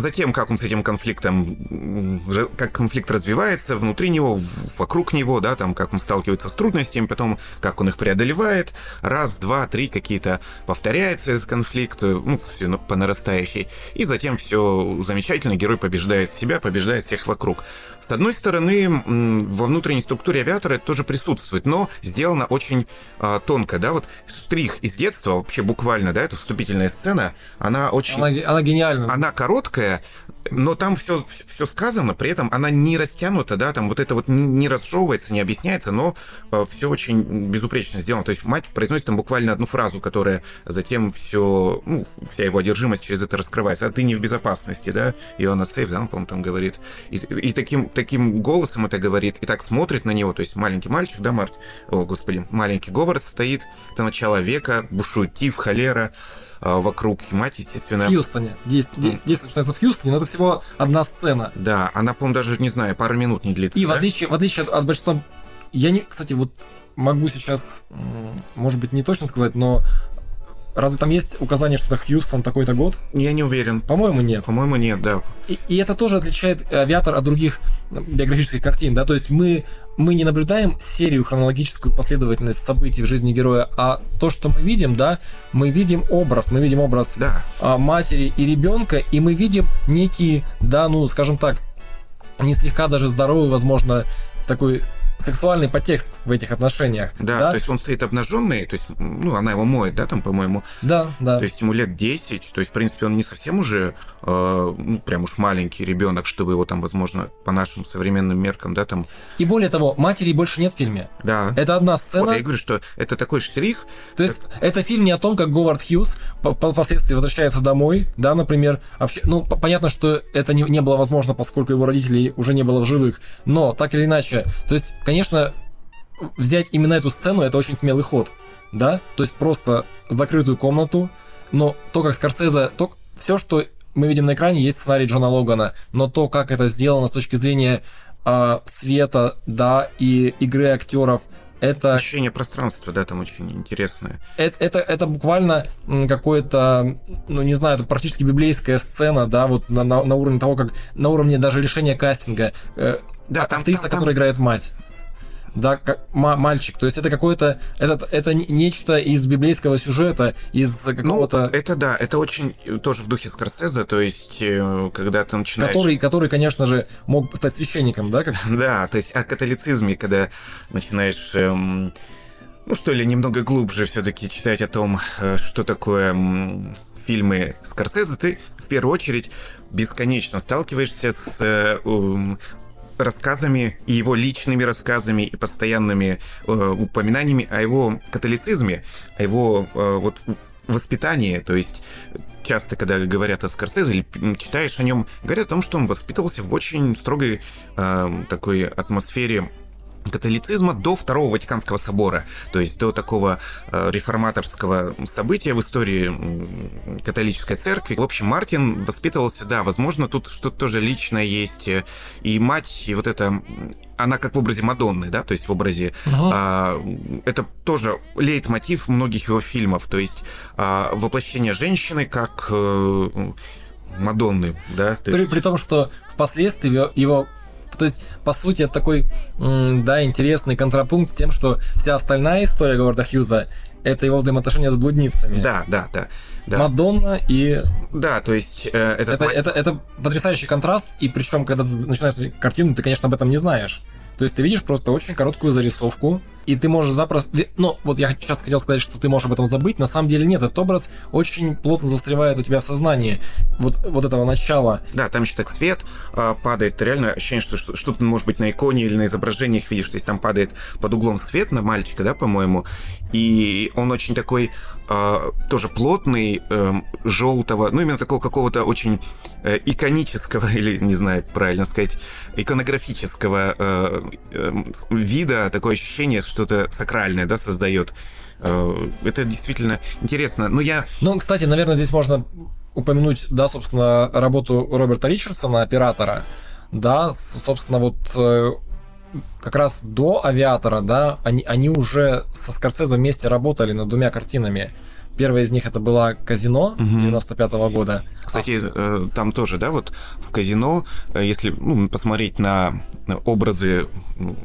затем, как он с этим конфликтом, как конфликт развивается внутри него, вокруг него, да, там, как он сталкивается с трудностями, потом, как он их преодолевает, раз, два, три какие-то повторяется этот конфликт, ну, все по нарастающей, и затем все замечательно, герой побеждает себя, побеждает всех вокруг. С одной стороны, во внутренней структуре авиатора это тоже присутствует, но сделано очень а, тонко, да, вот штрих из детства, вообще буквально, да, это вступительная сцена, она очень... Она, она гениальна. Она короткая, но там все, все сказано, при этом она не растянута, да, там вот это вот не разжевывается, не объясняется, но э, все очень безупречно сделано. То есть мать произносит там буквально одну фразу, которая затем все, ну, вся его одержимость через это раскрывается. А ты не в безопасности, да, и он сейф, да, он, по-моему, там говорит. И, и таким, таким голосом это говорит, и так смотрит на него, то есть маленький мальчик, да, Март, о, господи, маленький Говард стоит, это начало века, бушует тиф, холера, вокруг мать, естественно... В Хьюстоне. Действие, действие начинается в Хьюстоне, но это всего одна сцена. Да, она, по-моему, даже, не знаю, пару минут не длится. И да? в отличие, в отличие от, от большинства... Я не... Кстати, вот могу сейчас, может быть, не точно сказать, но Разве там есть указание, что это Хьюстон такой-то год? Я не уверен. По-моему, нет. По-моему, нет, да. И, и это тоже отличает авиатор от других биографических картин, да, то есть мы, мы не наблюдаем серию, хронологическую последовательность событий в жизни героя, а то, что мы видим, да, мы видим образ, мы видим образ да. а, матери и ребенка, и мы видим некий, да, ну, скажем так, не слегка даже здоровый, возможно, такой сексуальный подтекст в этих отношениях. Да, да, то есть он стоит обнаженный, то есть, ну, она его моет, да, там, по-моему. Да, да. То есть ему лет 10, то есть, в принципе, он не совсем уже, э, ну, прям уж маленький ребенок, чтобы его там, возможно, по нашим современным меркам, да, там. И более того, матери больше нет в фильме. Да. Это одна сцена. Вот я говорю, что это такой штрих. То есть это фильм не о том, как Говард Хьюз по- по- впоследствии возвращается домой, да, например. Вообще, ну, понятно, что это не, не было возможно, поскольку его родителей уже не было в живых. Но, так или иначе, то есть, конечно, взять именно эту сцену, это очень смелый ход, да? То есть просто закрытую комнату, но то, как Скорсезе, то, все, что мы видим на экране, есть сценарий Джона Логана, но то, как это сделано с точки зрения а, света, да, и игры актеров, это Ощущение пространства, да, там очень интересное. это, это, это буквально какое-то, ну не знаю, это практически библейская сцена, да, вот на, на, на уровне того, как на уровне даже решения кастинга. Э, Да, там- актриса, там- там- которая играет мать. Да, как ма- мальчик. То есть это какое-то, это, это не- нечто из библейского сюжета, из Ну, какого-то, это да, это очень э, тоже в духе Скорсезе, то есть, э, когда ты начинаешь... который, который, конечно же, мог стать священником, да, как Да, то есть о католицизме, когда начинаешь, эм, ну что ли, немного глубже все-таки читать о том, э, что такое фильмы Скорсезе, ты в первую очередь бесконечно сталкиваешься с э, рассказами и его личными рассказами и постоянными э, упоминаниями о его католицизме, о его э, вот воспитании, то есть часто, когда говорят о Скорсезе или читаешь о нем, говорят о том, что он воспитывался в очень строгой э, такой атмосфере католицизма до Второго Ватиканского собора, то есть до такого э, реформаторского события в истории католической церкви. В общем, Мартин воспитывался, да, возможно, тут что-то тоже личное есть, э, и мать, и вот это, она как в образе Мадонны, да, то есть в образе, Ага. а, это тоже лейтмотив многих его фильмов, то есть а, воплощение женщины как э, Мадонны, да, то При, есть... при том, что впоследствии его- то есть, по сути, это такой, да, интересный контрапункт с тем, что вся остальная история Говарда Хьюза это его взаимоотношения с блудницами. Да, да, да. да. Мадонна и Да, то есть э, этот это, это, это потрясающий контраст, и причем, когда ты начинаешь картину, ты, конечно, об этом не знаешь. То есть ты видишь просто очень короткую зарисовку, и ты можешь запросто... Ну, вот я сейчас хотел сказать, что ты можешь об этом забыть, на самом деле нет, этот образ очень плотно застревает у тебя в сознании. Вот, вот этого начала. Да, там еще так свет а, падает. Реально ощущение, что что- что-то, может быть, на иконе или на изображениях видишь. То есть там падает под углом свет на мальчика, да, по-моему. И он очень такой а, тоже плотный, эм, желтого, ну, именно такого какого-то очень э, иконического, или, не знаю, правильно сказать, иконографического э, эм, вида. Такое ощущение, что-то сакральное, да, создает. Э, Это действительно интересно. Но я Ну, кстати, наверное, здесь можно упомянуть, да, собственно, работу Роберта Ричардсона, оператора. Да, собственно, вот э, как раз до «Авиатора», да, они, они уже со Скорсезе вместе работали над двумя картинами. Первая из них это была «Казино» 95 года. Кстати, э, там тоже, да, вот в казино, э, если ну, посмотреть на образы ну,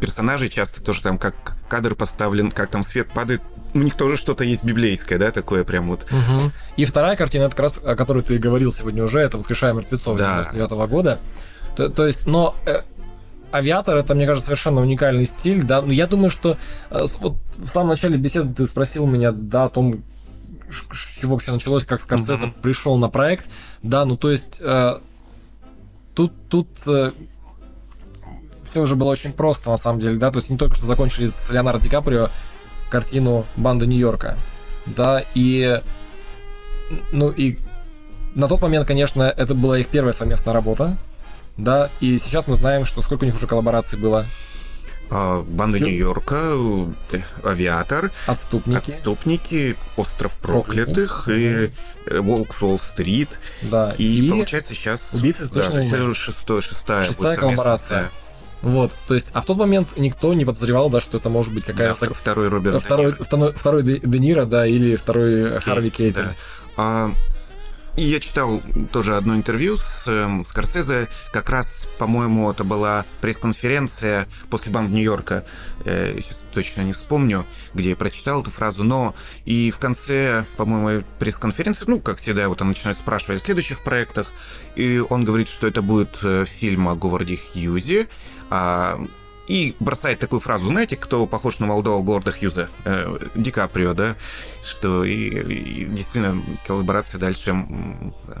персонажей, часто тоже там как кадр поставлен, как там свет падает, у них тоже что-то есть библейское, да, такое прям вот. Мгм. И вторая картина, это как раз, о которой ты говорил сегодня уже, это «Воскрешая мертвецов» Да. 99 года. То, то есть, но э, «Авиатор» это, мне кажется, совершенно уникальный стиль, да, но я думаю, что э, вот в самом начале беседы ты спросил меня, да, о том, с чего вообще началось, как Скорсезе Мгм. пришел на проект, да, ну то есть э, тут, тут все уже было очень просто, на самом деле, да, то есть не только что закончили с Леонардо Ди Каприо картину «Банда Нью-Йорка», да, и ну и на тот момент, конечно, это была их первая совместная работа, да, и сейчас мы знаем, что сколько у них уже коллабораций было. А, Банда Нью-Йорка, э, Авиатор, Отступники, Отступники, Остров Проклятых. проклятых и э, Волк с Уолл-стрит. да, И, получается сейчас... Убийцы из да, шестая, Шестая совместная, коллаборация. Вот, то есть, а в тот момент никто не подозревал, да, что это может быть Да, какая-то... вт- второй Роберт. Де второй, второй, второй Де, Де Ниро, да, или второй Харви Да. Кейтель. А, я читал тоже одно интервью с эм, Скорсезе. Как раз, по-моему, это была пресс-конференция после Банд Нью-Йорка. Э, сейчас точно не вспомню, где я прочитал эту фразу. Но и в конце, по-моему, пресс-конференции, ну, как всегда, вот он начинает спрашивать о следующих проектах. И он говорит, что это будет э, фильм о Говарде Хьюзе. А и бросает такую фразу, знаете, кто похож на молодого Горда Хьюза? Э, Ди Каприо, да? Что и, и действительно коллаборация дальше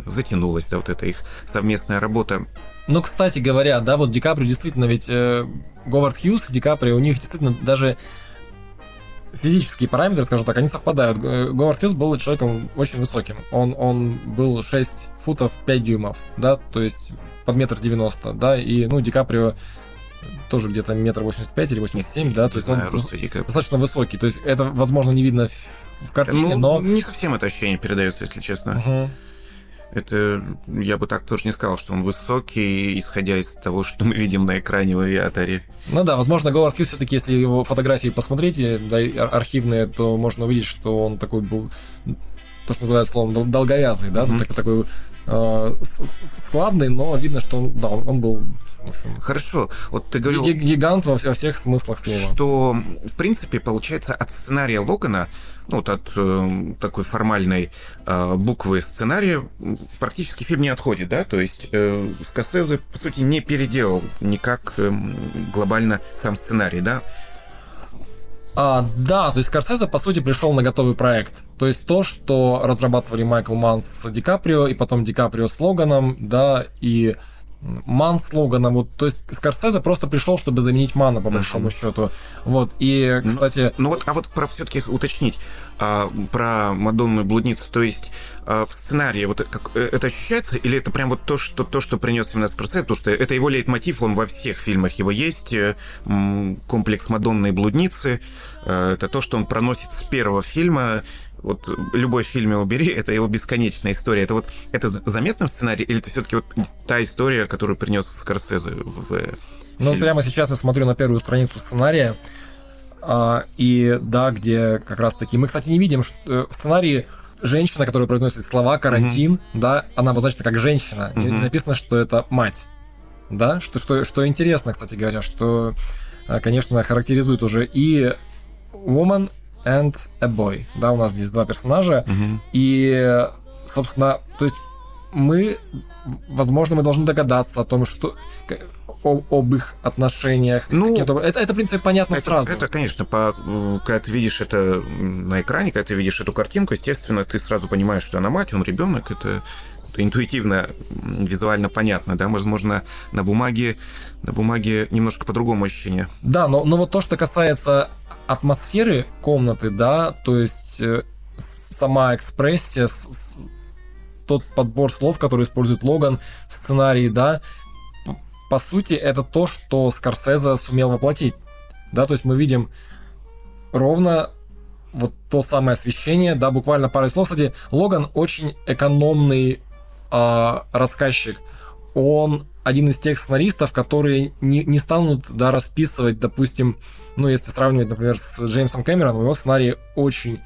затянулась, да, вот эта их совместная работа. Ну, кстати говоря, да, вот Ди Каприо действительно, ведь э, Говард Хьюз и Ди Каприо, у них действительно даже физические параметры, скажем так, они совпадают. Говард Хьюз был человеком очень высоким. Он, он был 6 футов 5 дюймов, да, то есть под метр девяносто, да, и, ну, Ди Каприо тоже где-то метр восемьдесят пять или восемьдесят семь, да, то есть знаю, он достаточно высокий, то есть это, возможно, не видно в картине, ну, но... не совсем это ощущение передается, если честно. Угу. Это, я бы так тоже не сказал, что он высокий, исходя из того, что мы видим на экране в авиаторе. Ну да, возможно, Говард Хьюз все-таки, если его фотографии посмотрите, да, архивные, то можно увидеть, что он такой был, то, что называется словом, долговязый, да, mm-hmm. такой, такой э, складный, но видно, что он, да, он был общем, Хорошо, вот ты говорил... Гигант во всех смыслах слова. Что, в принципе, получается, от сценария Логана, ну, вот от э, такой формальной э, буквы сценария, практически фильм не отходит, да? То есть э, Скорсезе, по сути, не переделал никак э, глобально сам сценарий, да? А, да, то есть Скорсезе, по сути, пришел на готовый проект. То есть то, что разрабатывали Майкл Манс с Ди Каприо, и потом Ди Каприо с Логаном, да, и Ман слогана, вот, то есть Скорсезе просто пришел, чтобы заменить Мана, по большому uh-huh. счету. Вот, и, ну, кстати... Ну, ну вот, а вот про все-таки уточнить, а, про Мадонну и блудницу, то есть а, в сценарии вот как, э, это ощущается, или это прям вот то, что, то, что принес именно Скорсезе, потому что это его лейтмотив, он во всех фильмах его есть, э, комплекс Мадонны и блудницы, э, это то, что он проносит с первого фильма, вот любой фильм его бери, это его бесконечная история. Это вот это заметно в сценарии, или это все-таки вот та история, которую принес Скорсезе в, в Ну, фильм? прямо сейчас я смотрю на первую страницу сценария, а, и да, где как раз таки... Мы, кстати, не видим что, э, в сценарии женщина, которая произносит слова карантин, mm-hmm. да, она обозначена как женщина. Mm-hmm. И написано, что это мать. Да, что, что, что интересно, кстати говоря, что, э, конечно, характеризует уже и woman and a boy. Да, у нас здесь два персонажа. Угу. И, собственно, то есть мы, возможно, мы должны догадаться о том, что о, об их отношениях. Ну, это, это, в принципе, понятно это, сразу. Это, конечно, по, когда ты видишь это на экране, когда ты видишь эту картинку, естественно, ты сразу понимаешь, что она мать, он ребенок, это, это интуитивно, визуально понятно, да, возможно, на бумаге, на бумаге немножко по-другому ощущение. Да, но, но вот то, что касается атмосферы комнаты, да, то есть э, сама экспрессия, с, с, тот подбор слов, который использует Логан в сценарии, да, по сути, это то, что Скорсезе сумел воплотить. Да, то есть мы видим ровно вот то самое освещение, да, буквально пару слов. Кстати, Логан очень экономный э, рассказчик. Он один из тех сценаристов, которые не, не станут да, расписывать, допустим, ну, если сравнивать, например, с Джеймсом Кэмероном, его сценарий очень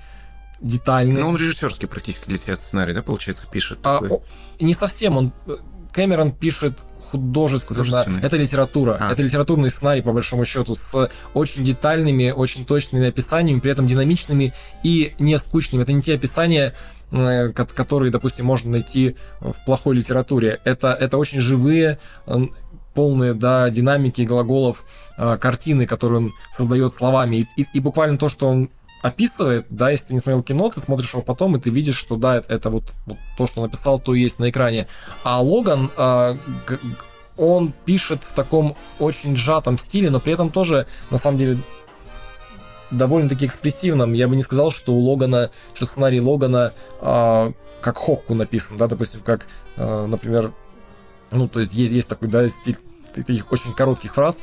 детальный. Ну, он режиссерский практически для себя сценарий, да, получается, пишет? А, такой? не совсем. Он Кэмерон пишет художественно. Это литература. А. Это литературный сценарий, по большому счету, с очень детальными, очень точными описаниями, при этом динамичными и не скучными. Это не те описания, Э, которые, допустим, можно найти в плохой литературе. Это, это очень живые, полные да, динамики глаголов э, картины, которые он создает словами. И, и, и буквально то, что он описывает, да, если ты не смотрел кино, ты смотришь его потом, и ты видишь, что да, это, это вот, вот то, что написал, то есть на экране. А Логан, э, он пишет в таком очень сжатом стиле, но при этом тоже, на самом деле, довольно-таки экспрессивном. Я бы не сказал, что у Логана, что сценарий Логана э, как Хокку написан, да, допустим, как, э, например, ну, то есть есть, есть такой, да, стиль таких очень коротких фраз,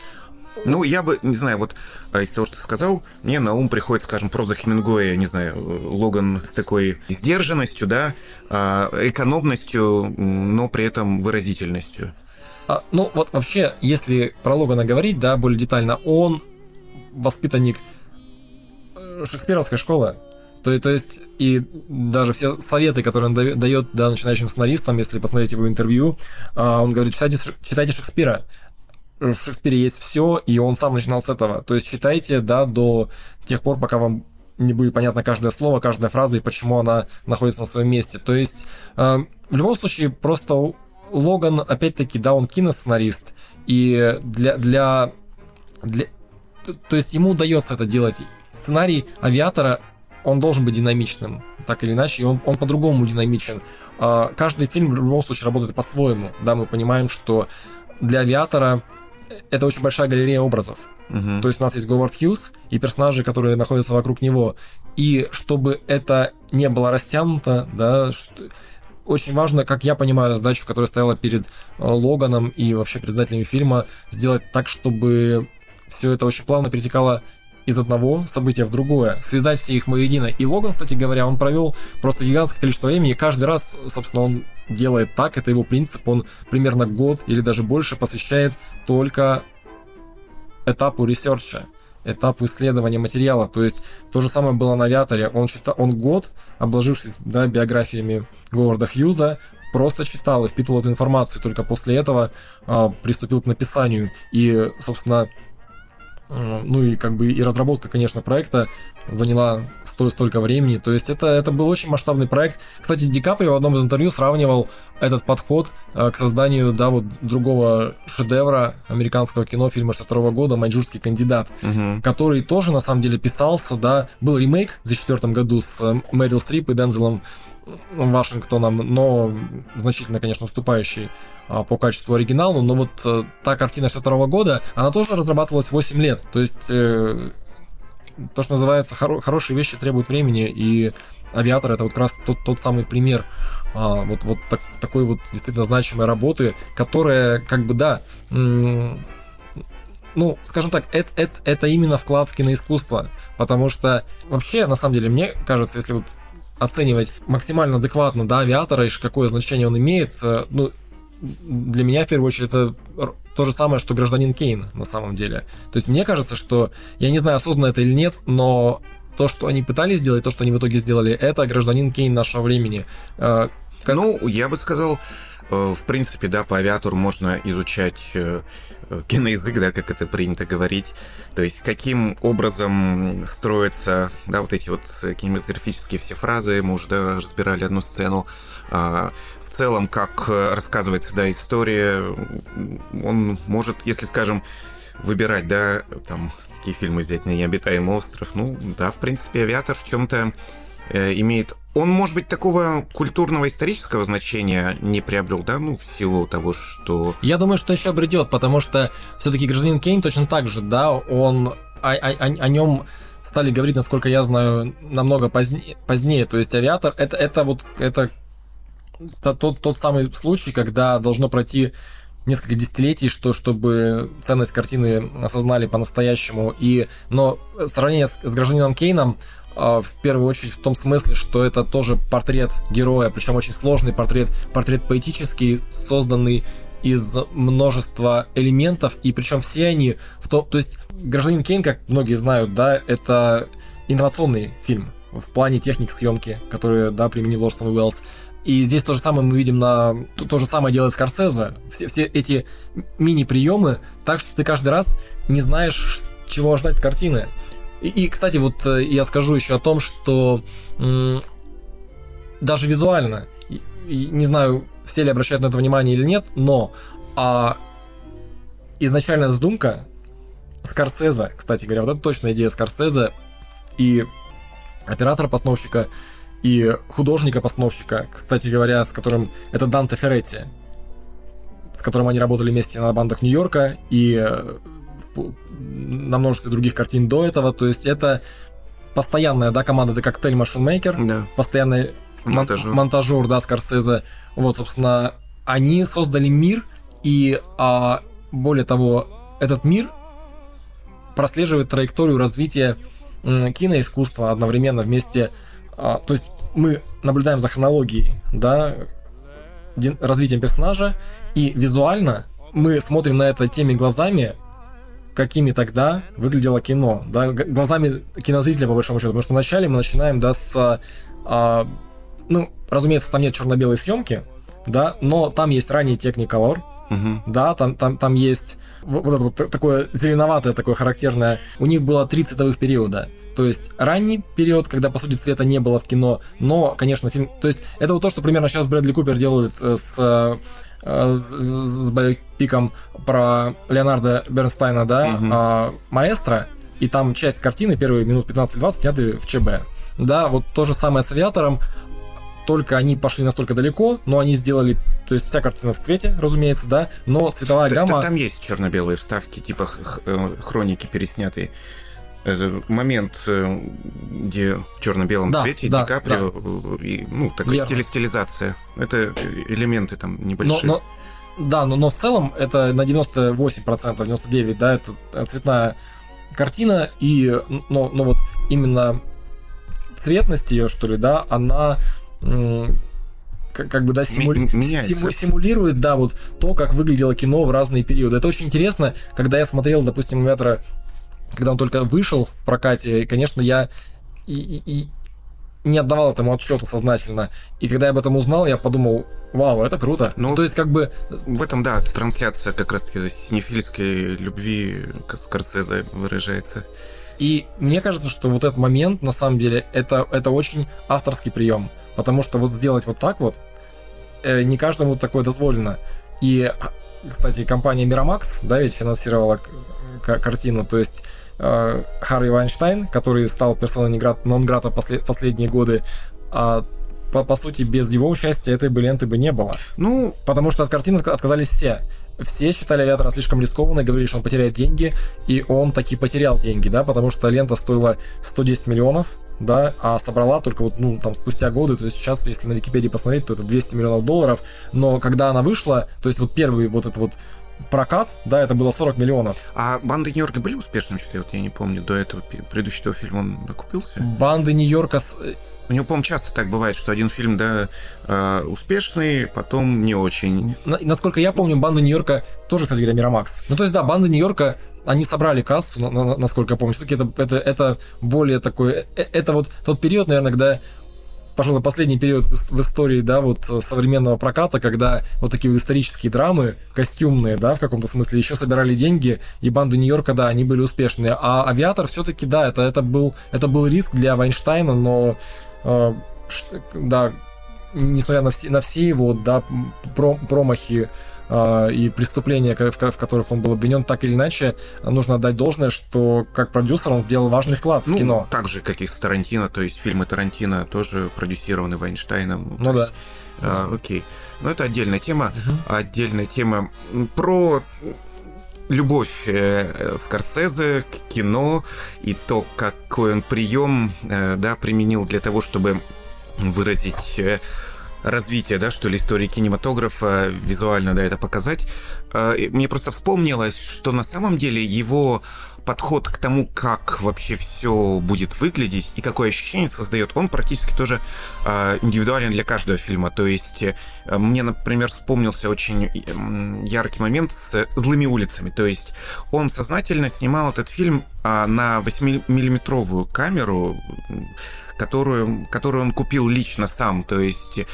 ну, я бы, не знаю, вот а из того, что ты сказал, мне на ум приходит, скажем, проза Хемингуэя, не знаю, Логан с такой сдержанностью, да, экономностью, но при этом выразительностью. А, ну, вот вообще, если про Логана говорить, да, более детально, он воспитанник шекспировская школа. То, то есть, и даже все советы, которые он дает да, начинающим сценаристам, если посмотреть его интервью, а, он говорит, читайте, читайте Шекспира. В Шекспире есть все, и он сам начинал с этого. То есть читайте, да, до тех пор, пока вам не будет понятно каждое слово, каждая фраза и почему она находится на своем месте. То есть, э, в любом случае, просто Логан, опять-таки, да, он киносценарист, и для, для для... То есть ему удается это делать. Сценарий авиатора, он должен быть динамичным, так или иначе, и он, он по-другому динамичен. А, каждый фильм в любом случае работает по-своему. Да, мы понимаем, что для авиатора это очень большая галерея образов. Мгм. То есть у нас есть Говард Хьюз и персонажи, которые находятся вокруг него. И чтобы это не было растянуто, да, что- очень важно, как я понимаю, задачу, которая стояла перед э, Логаном и вообще перед издателями фильма, сделать так, чтобы все это очень плавно перетекало из одного события в другое, связать все их воедино. И Логан, кстати говоря, он провел просто гигантское количество времени, и каждый раз, собственно, он делает так, это его принцип, он примерно год или даже больше посвящает только этапу research а, этапу исследования материала. То есть то же самое было на авиаторе. Он, читал, он год, обложившись да, биографиями Говарда Хьюза, просто читал и впитывал эту информацию. Только после этого а, приступил к написанию. И, собственно, ну и как бы и разработка, конечно, проекта заняла сто- столько времени. То есть это, это был очень масштабный проект. Кстати, Ди Каприо в одном из интервью сравнивал этот подход э, к созданию, да, вот другого шедевра американского кино фильма 62 года «Маньчжурский кандидат», Мгм. который тоже, на самом деле, писался, да, был ремейк в 2004 году с э, Мэрил Стрип и Дензелом Вашингтоном, но значительно, конечно, уступающий по качеству оригиналу, но вот э, та картина 62 года, она тоже разрабатывалась 8 лет, то есть э, то, что называется, хоро- хорошие вещи требуют времени, и авиатор это вот как раз тот, тот самый пример а, вот, вот так- такой вот действительно значимой работы, которая, как бы, да, ну, скажем так, это, это, это именно вклад в киноискусство, потому что вообще, на самом деле, мне кажется, если вот оценивать максимально адекватно, да, авиатора и какое значение он имеет, э, ну, для меня, в первую очередь, это то же самое, что гражданин Кейн, на самом деле. То есть мне кажется, что, я не знаю, осознанно это или нет, но то, что они пытались сделать, то, что они в итоге сделали, это гражданин Кейн нашего времени. Э, как- Ну, я бы сказал, э, в принципе, да, по авиатору можно изучать э, киноязык, да, как это принято говорить. То есть, каким образом строятся, да, вот эти вот кинематографические все фразы. Мы уже да, разбирали одну сцену. В целом, как э, рассказывается, да, история, он может, если, скажем, выбирать, да, там, какие фильмы взять на необитаемый остров, ну, да, в принципе, авиатор в чем-то э, имеет... Он, может быть, такого культурного исторического значения не приобрел, да, ну, в силу того, что... Я думаю, что еще обретет, потому что все-таки гражданин Кейн точно так же, да, он о, о, нем стали говорить, насколько я знаю, намного позднее, позднее. То есть авиатор это, это вот это та- тот, тот самый случай, когда должно пройти несколько десятилетий, что, чтобы ценность картины осознали по-настоящему. И, но сравнение с, с гражданином Кейном а, в первую очередь в том смысле, что это тоже портрет героя, причем очень сложный портрет, портрет поэтический, созданный из множества элементов, и причем все они в том, то есть гражданин Кейн, как многие знают, да, это инновационный фильм в плане техник съемки, которые, да, применил Орсон Уэллс. И здесь то же самое мы видим на... То, то же самое делает Скорсезе. Все, все эти мини-приемы, так что ты каждый раз не знаешь, чего ожидать от картины. И, и, кстати, вот э, я скажу еще о том, что м, даже визуально, и- и не знаю, все ли обращают на это внимание или нет, но а, изначальная задумка Скорсезе, кстати говоря, вот это точная идея Скорсезе и оператора-постановщика, и художника-постановщика, кстати говоря, с которым это Данте Ферретти, с которым они работали вместе на бандах Нью-Йорка и э, на множестве других картин до этого. То есть это постоянная, да, команда, это коктейль Maker, Да. постоянный мон- Монтажер. монтажер, да, Скорсезе. Вот, собственно, они создали мир, и а, более того, этот мир прослеживает траекторию развития киноискусства одновременно вместе. А, то есть мы наблюдаем за хронологией, да, развитием персонажа, и визуально мы смотрим на это теми глазами, какими тогда выглядело кино, да, глазами кинозрителя, по большому счету, потому что вначале мы начинаем, да, с, а, ну, разумеется, там нет черно-белой съемки, да, но там есть ранний Technicolor, Мгм. да, там, там, там есть вот, вот это вот та- такое зеленоватое, такое характерное. У них было три цветовых периода. То есть ранний период, когда, по сути, цвета не было в кино, но, конечно, фильм... То есть это вот то, что примерно сейчас Брэдли Купер делает э, с э, с, с боепиком про Леонардо Бернстайна, да, Мгм. а, маэстро, и там часть картины, первые минут 15-20 сняты в ЧБ. Да, вот то же самое с авиатором, только они пошли настолько далеко, но они сделали, то есть вся картина в цвете, разумеется, да, но цветовая гамма... Там есть черно-белые вставки, типа э, хроники переснятые. Это момент, э, где в черно-белом Да, цвете да, Ди Каприо, э, и, ну, такая Верно. стили- стилизация. Это элементы там Но, небольшие. но- да, но, но в целом это на 98%, 99%, да, это цветная картина, и, но, но вот именно цветность ее, что ли, да, она как, как бы, да, симу- симулирует, да, вот то, как выглядело кино в разные периоды. Это очень интересно, когда я смотрел, допустим, «Авиатора», когда он только вышел в прокате, и, конечно, я и, и- и не отдавал этому отчету сознательно. И когда я об этом узнал, я подумал, вау, это круто. Ну, то есть, как бы, В этом, да, трансляция как раз-таки синефильской любви Скорсезе выражается. И мне кажется, что вот этот момент, на самом деле, это, это очень авторский прием. Потому что вот сделать вот так вот, э, не каждому такое дозволено. И, кстати, компания Miramax, да, ведь финансировала картину, то есть э, Харви Вайнштейн, который стал персоной нон-грата после- последние годы, а, по, по сути, без его участия этой бы ленты бы не было. Ну, Потому что от картины отка- отказались все. Все считали авиатора слишком рискованной, говорили, что он потеряет деньги, и он таки потерял деньги, да, потому что лента стоила 110 миллионов, да, а собрала только вот, ну, там, спустя годы, то есть сейчас, если на Википедии посмотреть, то это 200 миллионов долларов, но когда она вышла, то есть вот первый вот этот вот прокат, да, это было 40 миллионов. а банды Нью-Йорка были успешными, что-то я вот я не помню, до этого предыдущего фильма он окупился? Банды Нью-Йорка с- У него, по-моему, часто так бывает, что один фильм, да, э, успешный, потом не очень. На- насколько я помню, банды Нью-Йорка тоже, кстати говоря, Мирамакс. Ну, то есть, да, банды Нью-Йорка, они собрали кассу, на- на- насколько я помню. Все-таки это, это, это более такой... э, Это вот тот период, наверное, когда пожалуй, последний период в, ис- в истории, да, вот э, современного проката, когда вот такие вот исторические драмы, костюмные, да, в каком-то смысле, еще собирали деньги, и банды Нью-Йорка, да, они были успешные. А авиатор все-таки, да, это, это, был, это был риск для Вайнштейна, но, э, да, несмотря на все, на все его, да, про- промахи и преступления, в, ко- в которых он был обвинен, так или иначе, нужно отдать должное, что как продюсер он сделал важный вклад в Ну, кино. так же, как и с Тарантино, то есть фильмы Тарантино тоже продюсированы Вайнштейном. Ну да. есть, а, окей. Но это отдельная тема. Отдельная тема про любовь э, Скорсезе к кино и то, какой он прием э, да, применил для того, чтобы выразить э, развитие, да, что ли, истории кинематографа, визуально, да, это показать. Э, и Мне просто вспомнилось, что на самом деле его подход к тому, как вообще все будет выглядеть и какое ощущение создает, он практически тоже э, индивидуален для каждого фильма. То есть э, мне, например, вспомнился очень м, яркий момент с «Злыми улицами». То есть он сознательно снимал этот фильм а, на 8-миллиметровую камеру, которую, которую он купил лично сам. То есть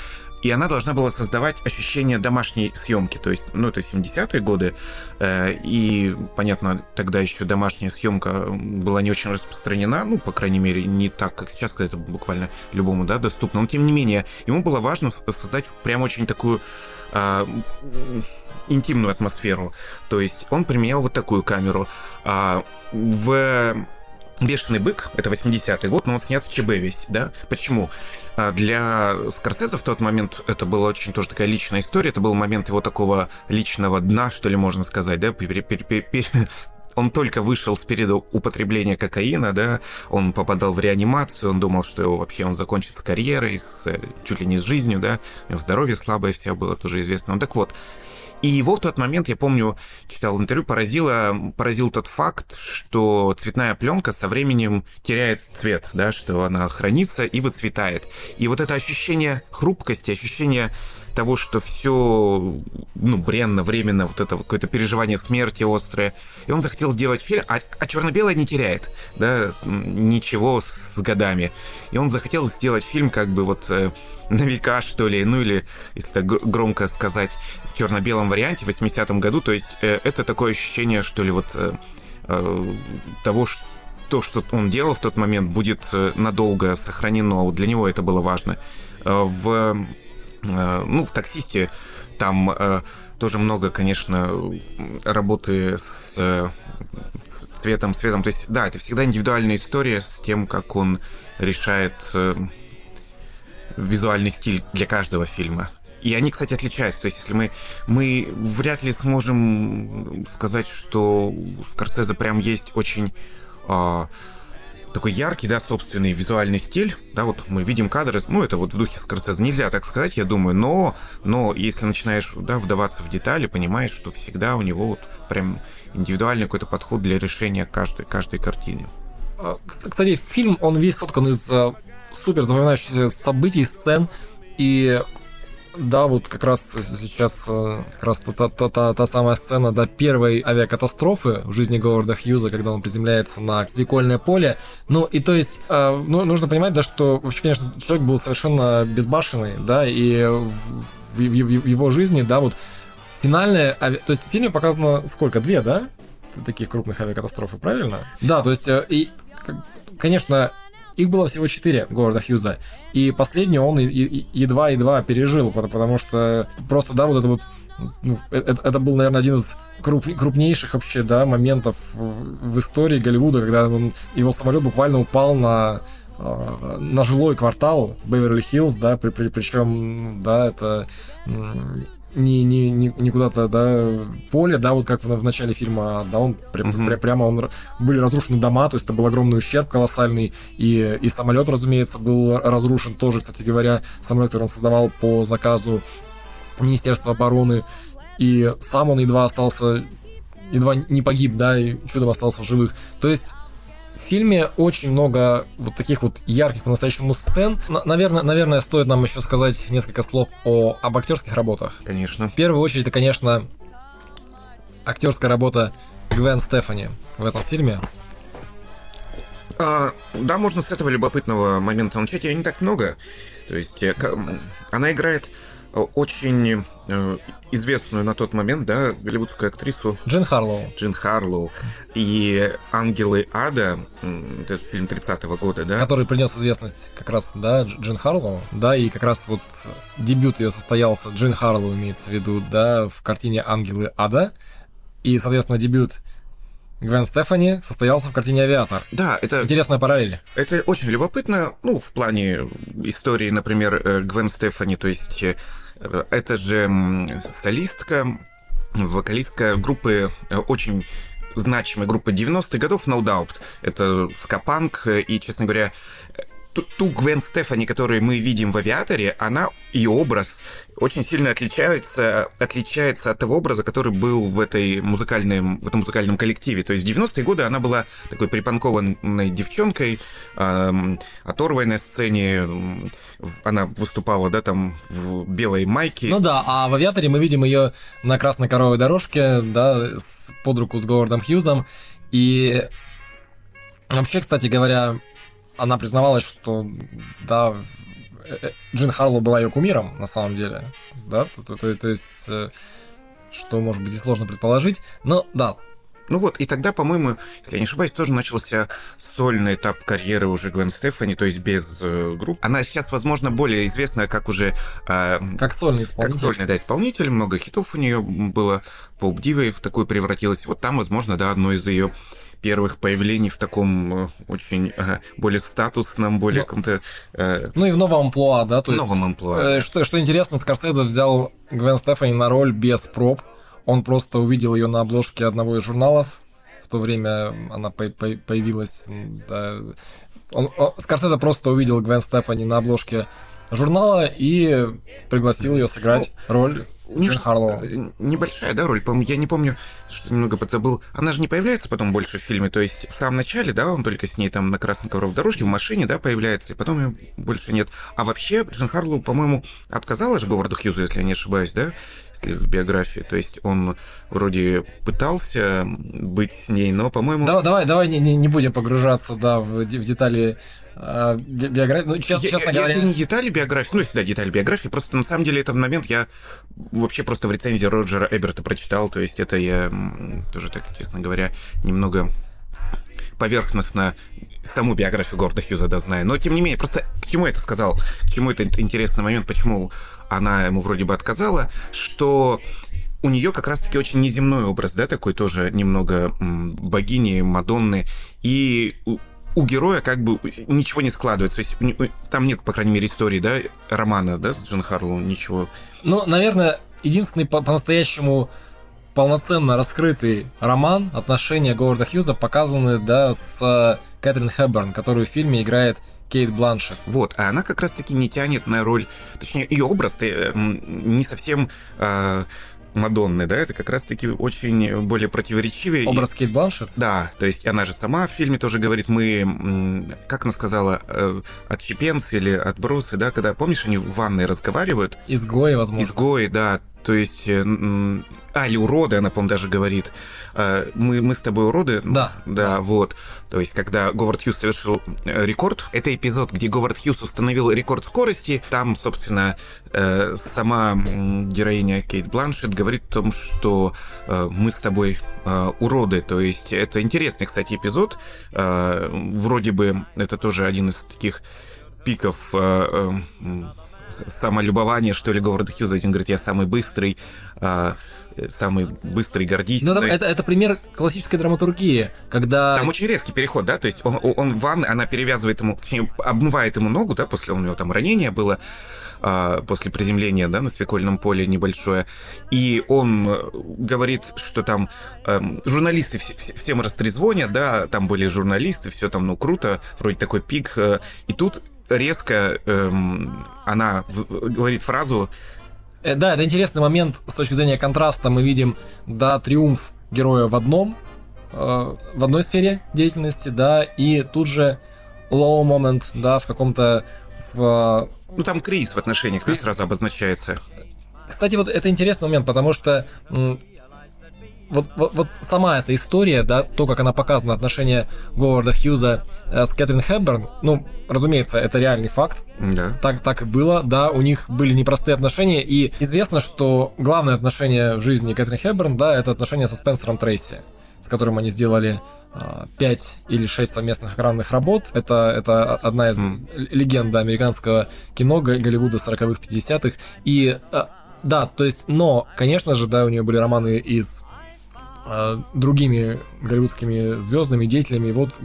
и она должна была создавать ощущение домашней съемки. То есть, ну, это 70-е годы, э, и, понятно, тогда еще домашняя съемка была не очень распространена, ну, по крайней мере, не так, как сейчас, когда это буквально любому, да, доступно. Но, тем не менее, ему было важно создать прям очень такую м, интимную атмосферу. То есть он применял вот такую камеру. А, в Бешеный бык, это 80-й год, но он снят в ЧБ весь, да? Почему? А, Для Скорсезе в тот момент это была очень тоже такая личная история, это был момент его такого личного дна, что ли, можно сказать, да? Он только вышел с периода употребления кокаина, да, он попадал в реанимацию, он думал, что его вообще он закончит с карьерой, с, э, чуть ли не с жизнью, да, у него здоровье слабое все было тоже известно. Ну так вот, и его в тот момент, я помню, читал интервью, поразило, поразил тот факт, что цветная пленка со временем теряет цвет, да, что она хранится и выцветает. И вот это ощущение хрупкости, ощущение того, что все, ну, бренно, временно, вот это какое-то переживание смерти острое. И он захотел сделать фильм, а, а черно-белое не теряет, да, ничего с годами. И он захотел сделать фильм как бы вот э, на века, что ли, ну или, если так гр- громко сказать, черно-белом варианте в 80-м году. То есть э, это такое ощущение, что ли, вот э, э, того, что то, что он делал в тот момент, будет э, надолго сохранено. Вот для него это было важно. Э, В, ну, в «Таксисте» Там тоже много, конечно, работы с, цветом, цветом. То есть, да, это всегда индивидуальная история с тем, как он решает визуальный стиль для каждого фильма. И они, кстати, отличаются. То есть, если мы, мы вряд ли сможем сказать, что у Скорсезе прям есть очень э, такой яркий, да, собственный визуальный стиль, да, вот мы видим кадры, ну, это вот в духе Скорсезе, нельзя так сказать, я думаю, но, но если начинаешь, да, вдаваться в детали, понимаешь, что всегда у него вот прям индивидуальный какой-то подход для решения каждой, каждой картины. А, кстати, фильм, он весь соткан из э, супер запоминающихся событий, сцен, и да, вот как раз сейчас э, как раз та, та, та, та самая сцена до первой авиакатастрофы в жизни Говарда Хьюза, когда он приземляется на свекольное поле. Ну, и то есть, э, ну, нужно понимать, да, что вообще, конечно, человек был совершенно безбашенный, да, и в, в, в, в его жизни, да, вот финальная, ави... то есть в фильме показано сколько, две, да, таких крупных авиакатастрофы, правильно? Да, то есть, э, и, конечно, их было всего четыре Говарда Хьюза. И последний он едва-едва пережил, потому что просто, да, вот это вот ну, это, это был, наверное, один из круп, крупнейших вообще, да, моментов в, в истории Голливуда, когда он, его самолет буквально упал на э, на жилой квартал Беверли-Хиллз, да, при, при, причем, да, это не, не, не, не куда-то, да, поле, да, вот как в, в начале фильма, да, он пря, mm-hmm. пря, прямо он, были разрушены дома, то есть это был огромный ущерб колоссальный, и, и самолет, разумеется, был разрушен тоже, кстати говоря, самолет, который он создавал по заказу Министерства обороны, и сам он едва остался, едва не погиб, да, и чудом остался в живых. То есть фильме очень много вот таких вот ярких по-настоящему сцен. Н- наверное, наверное, стоит нам еще сказать несколько слов о, об актерских работах. Конечно. В первую очередь, это, конечно, актерская работа Гвен Стефани в этом фильме. А, да, можно с этого любопытного момента начать. Ее не так много. То есть э, она играет очень э, известную на тот момент, да, голливудскую актрису Джин Харлоу. Джин Харлоу. И «Ангелы ада», этот фильм 30-го года, да? Который принес известность как раз, да, Джин Харлоу, да, и как раз вот дебют ее состоялся, Джин Харлоу имеется в виду, да, в картине «Ангелы ада», и, соответственно, дебют Гвен Стефани состоялся в картине «Авиатор». Да, это... Интересная параллель. Это очень любопытно, ну, в плане истории, например, э, Гвен Стефани, то есть это же солистка, вокалистка группы э, очень значимой группы 90-х годов No Doubt. Это скапанк, и, честно говоря, ту, Гвен Стефани, которую мы видим в «Авиаторе», она, и образ очень сильно отличается, отличается от того образа, который был в, этой музыкальном, в этом музыкальном коллективе. То есть в 90-е годы она была такой припанкованной девчонкой, э, оторвой на сцене, она выступала, да, там в белой майке. Ну да, а в «Авиаторе» мы видим ее на красной коровой дорожке, да, с, под руку с Говардом Хьюзом, и Вообще, кстати говоря, она признавалась, что да, э, э, Джин Харлоу была ее кумиром, на самом деле. Да, то, то, то есть, э, что, может быть, и сложно предположить. Но да, ну вот, и тогда, по-моему, если я не ошибаюсь, тоже начался сольный этап карьеры уже Гвен Стефани, то есть без э, групп. Она сейчас, возможно, более известна как уже... Э, как сольный исполнитель. Как сольный, да, исполнитель. Много хитов у нее было. Поп-дивой в такую превратилась. Вот там, возможно, да, одно из ее первых появлений в таком э, очень более статусном, более ну, каком-то... Э... Ну и в новом амплуа, да? То в новом амплуа. Э, что, что интересно, Скорсезе взял Гвен Стефани на роль без проб. Он просто увидел ее на обложке одного из журналов. В то время она по по появилась... Да, он, он, Скорсезе просто увидел Гвен Стефани на обложке журнала и пригласил ее сыграть ну, Ниш... Харлоу. Э, небольшая, да, роль? Я не помню, что немного подзабыл. Она же не появляется потом больше в фильме, то есть в самом начале, да, он только с ней там на красной ковровой дорожке в машине, да, появляется, и потом ее больше нет. А вообще, Джин Харлоу, по-моему, отказала же Говарду Хьюзу, если я не ошибаюсь, да? в биографии. То есть он вроде пытался быть с ней, но, по-моему... Давай, давай, давай не, не, не будем погружаться, да, в, в детали биографии. Ну, честно, я, честно говоря... Это не детали биографии, ну, да, детали биографии, просто на самом деле этот момент я вообще просто в рецензии Роджера Эберта прочитал, то есть это я тоже так, честно говоря, немного поверхностно саму биографию Говарда Хьюза, да, знаю. Но, тем не менее, просто к чему я это сказал? К чему это интересный момент, почему она ему вроде бы отказала, что у нее как раз-таки очень неземной образ, да, такой тоже немного богини, Мадонны. И у героя как бы ничего не складывается. То есть там нет, по крайней мере, истории, да, романа, да, с Джон Харлоу, ничего. Ну, наверное, единственный по-настоящему полноценно раскрытый роман отношения Говарда Хьюза показаны, да, с Кэтрин Хэбберн, которую в фильме играет Кейт Бланшет. Вот, а она как раз-таки не тянет на роль, точнее, ее образ э, не совсем э, Мадонны, да, это как раз-таки очень более противоречивый. Образ Кейт Бланшет? Да, то есть она же сама в фильме тоже говорит, мы, как она сказала, э, отщепенцы или отбросы, да, когда, помнишь, они в ванной разговаривают? Изгои, возможно. Изгои, да, то есть э, а, или уроды, она, по-моему, даже говорит. А, мы, мы с тобой уроды? Да. Да, вот. То есть, когда Говард Хьюз совершил э, рекорд, это эпизод, где Говард Хьюз установил рекорд скорости. Там, собственно, э, сама героиня Кейт Бланшет говорит о том, что мы с тобой уроды. То есть, это интересный, кстати, эпизод. Вроде бы это тоже один из таких пиков самолюбования, что ли, Говарда Хьюза. Он говорит, я самый быстрый самый быстрый, гордительный. Ну, это, это пример классической драматургии, когда... Там очень резкий переход, да, то есть он, он в ванной, она перевязывает ему, точнее, обмывает ему ногу, да, после у него там ранение было, а, после приземления, да, на свекольном поле небольшое, и он э, говорит, что там э, журналисты все, всем растрезвонят, да, там были журналисты, все там, ну, круто, вроде такой пик, э, и тут резко эм, она говорит фразу Э, да, это интересный момент с точки зрения контраста. Мы видим, да, триумф героя в одном, э, в одной сфере деятельности, да, и тут же low moment, да, в каком-то в... Ну, там кризис в отношениях, кризис сразу обозначается. Кстати, вот это интересный момент, потому что вот, вот, вот сама эта история, да, то, как она показана, отношения Говарда Хьюза э, с Кэтрин Хэбберн, ну, разумеется, это реальный факт. Да. Так, так и было, да, у них были непростые отношения, и известно, что главное отношение в жизни Кэтрин Хэбберн, да, это отношения со Спенсером Трейси, с которым они сделали 5 а, или 6 совместных экранных работ. Это, это одна из mm. легенд американского кино Голливуда 40-х, 50-х. И а, да, то есть, но, конечно же, да, у нее были романы из Э, другими голливудскими звездами, деятелями. И вот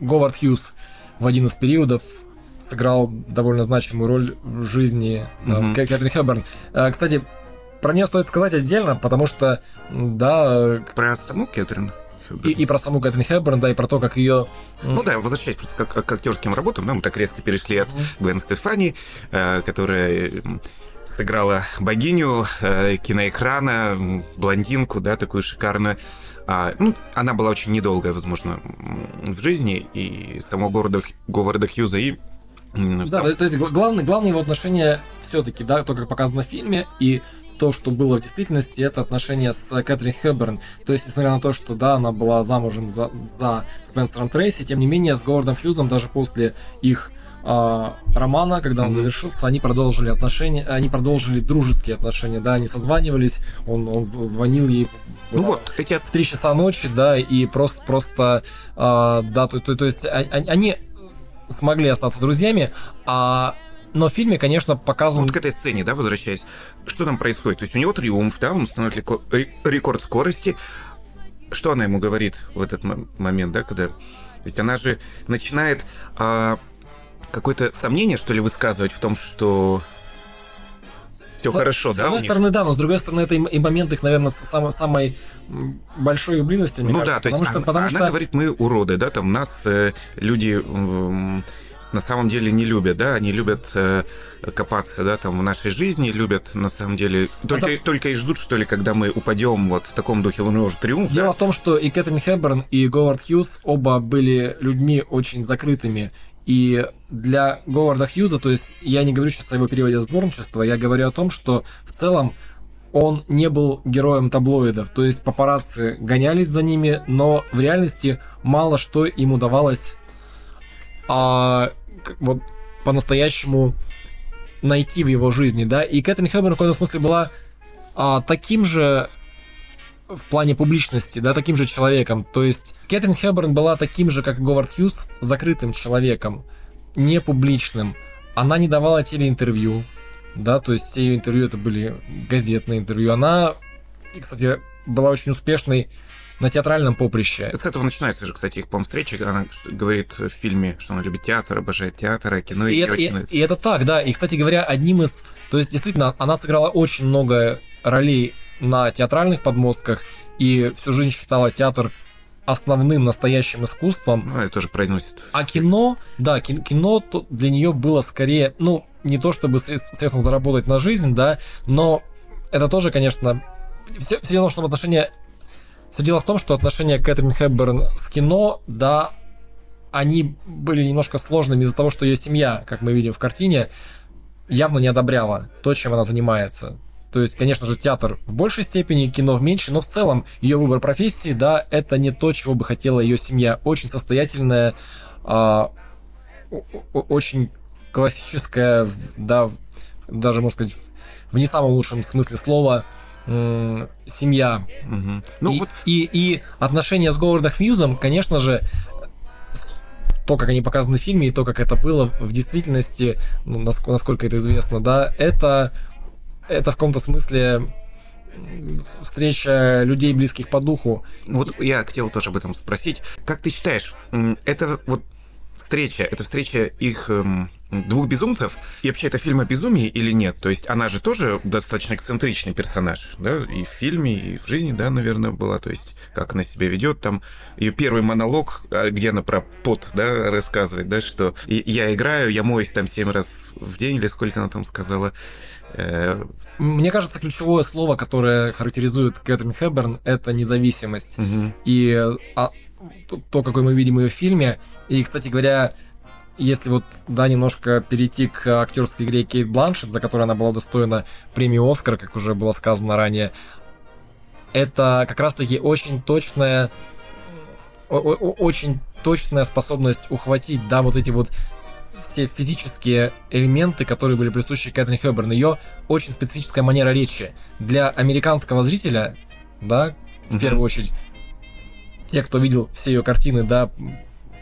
Говард Хьюз в один из периодов сыграл довольно значимую роль в жизни mm-hmm. Кэтрин Хэбберн. Э, кстати, про нее стоит сказать отдельно, потому что, да... Про саму Кэтрин? И, и про саму Кэтрин Хэбберн, да, и про то, как ее... Ну да, возвращаясь просто к, к актерским работам, да, мы так резко перешли от mm-hmm. Гвен Стефани, э, которая сыграла богиню э, киноэкрана, блондинку, да, такую шикарную. А, ну, она была очень недолгая, возможно, в жизни, и самого города Говарда Хьюза, и да, сам... то есть главное, главное его отношение все-таки, да, то, как показано в фильме, и то, что было в действительности, это отношение с Кэтрин Хэбберн. То есть, несмотря на то, что, да, она была замужем за, за Спенсером Трейси, тем не менее, с Говардом Хьюзом даже после их а, романа, когда он завершился, они продолжили отношения, они продолжили дружеские отношения, да, они созванивались, он, он звонил ей ну да, вот, эти в 3 часа ночи, да, и просто, просто, а, да, то, то, то есть они смогли остаться друзьями, а но в фильме, конечно, показан... Вот к этой сцене, да, возвращаясь, что там происходит? То есть у него триумф, да, он устанавливает рекорд скорости. Что она ему говорит в этот момент, да, когда... То есть она же начинает а, какое-то сомнение, что ли, высказывать в том, что все с, хорошо, с да? С одной стороны, да, но с другой стороны, это и момент их, наверное, самой, самой большой близости, мне ну кажется. да, то есть потому, она, что, потому она что... говорит, мы уроды, да, там нас э, люди э, на самом деле не любят, да, они любят э, копаться, да, там в нашей жизни, любят на самом деле только, Это... только и ждут, что ли, когда мы упадем вот в таком духе, он уже триумф. Дело да? в том, что и Кэтрин Хэбберн, и Говард Хьюз оба были людьми очень закрытыми, и для Говарда Хьюза, то есть я не говорю сейчас о его переводе с дворничества, я говорю о том, что в целом он не был героем таблоидов, то есть папарацци гонялись за ними, но в реальности мало что им удавалось а, вот по-настоящему найти в его жизни, да, и Кэтрин Хэбберн в каком-то смысле была а, таким же в плане публичности, да, таким же человеком. То есть Кэтрин Хеберн была таким же, как Говард Хьюз, закрытым человеком, не публичным. Она не давала телеинтервью, да, то есть все ее интервью это были газетные интервью. Она, и, кстати, была очень успешной на театральном поприще. С этого начинается же, кстати, их, по встреча. Она говорит в фильме, что она любит театр, обожает театр, кино. И, И, это, и, и это так, да. И, кстати говоря, одним из... То есть, действительно, она сыграла очень много ролей на театральных подмостках, и всю жизнь считала театр основным настоящим искусством. Ну, это тоже произносит. А кино, да, кин- кино для нее было скорее, ну, не то чтобы средств- средством заработать на жизнь, да, но это тоже, конечно, все, дело в том, что отношения... Все дело в том, что отношения Кэтрин Хэбберн с кино, да, они были немножко сложными из-за того, что ее семья, как мы видим в картине, явно не одобряла то, чем она занимается. То есть, конечно же, театр в большей степени, кино в меньшей, но в целом ее выбор профессии, да, это не то, чего бы хотела ее семья. Очень состоятельная, а, очень классическая, да, даже, можно сказать, в не самом лучшем смысле слова, семья. Мгм. Ну, и, вот и, и отношения с Говардом Хьюзом, конечно же, то, как они показаны в фильме, и то, как это было в действительности, ну, наск- насколько это известно, да, это, это в каком-то смысле встреча людей, близких по духу. Вот я хотел тоже об этом спросить. Как ты считаешь, это вот встреча, это встреча их эм, двух безумцев, и вообще это фильм о безумии или нет? То есть она же тоже достаточно эксцентричный персонаж, да, и в фильме, и в жизни, да, наверное, была, то есть как она себя ведет, там ее первый монолог, а, где она про пот, да, рассказывает, да, что я играю, я моюсь там семь раз в день, или сколько она там сказала, Мне кажется, ключевое слово, которое характеризует Кэтрин Хэбберн, это независимость. мгм. И а, то, какой мы видим ее в фильме. И, кстати говоря, если вот, да, немножко перейти к актерской игре Кейт Бланшет, за которой она была удостоена премии Оскар, как уже было сказано ранее, это как раз-таки очень точная, очень точная способность ухватить, да, вот эти вот все физические элементы, которые были присущи Кэтрин Хэбберн. Ее очень специфическая манера речи. Для американского зрителя, да, в первую очередь, те, кто видел все ее картины, да,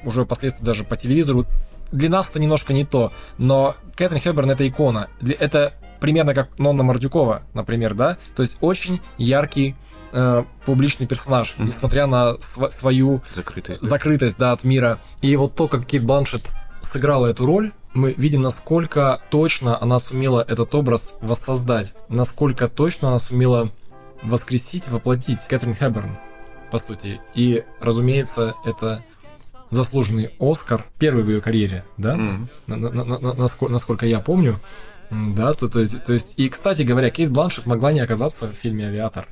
уже впоследствии даже по телевизору, для нас это немножко не то, но Кэтрин Хэбберн это икона. Это примерно как Нонна Мордюкова, например, да, то есть очень яркий э, публичный персонаж, несмотря на св- свою Закрытость. да. закрытость, да, от мира. И вот то, как Кейт Бланшет сыграла эту роль, мы видим, насколько точно она сумела этот образ воссоздать, насколько точно она сумела воскресить, воплотить Кэтрин Хэбберн, по сути. И, разумеется, это заслуженный Оскар, первый в ее карьере, да, Мгм. на- на- на- на- насколько, насколько я помню. Да, то, то, то есть, и, кстати говоря, Кейт Бланшет могла не оказаться в фильме «Авиатор»,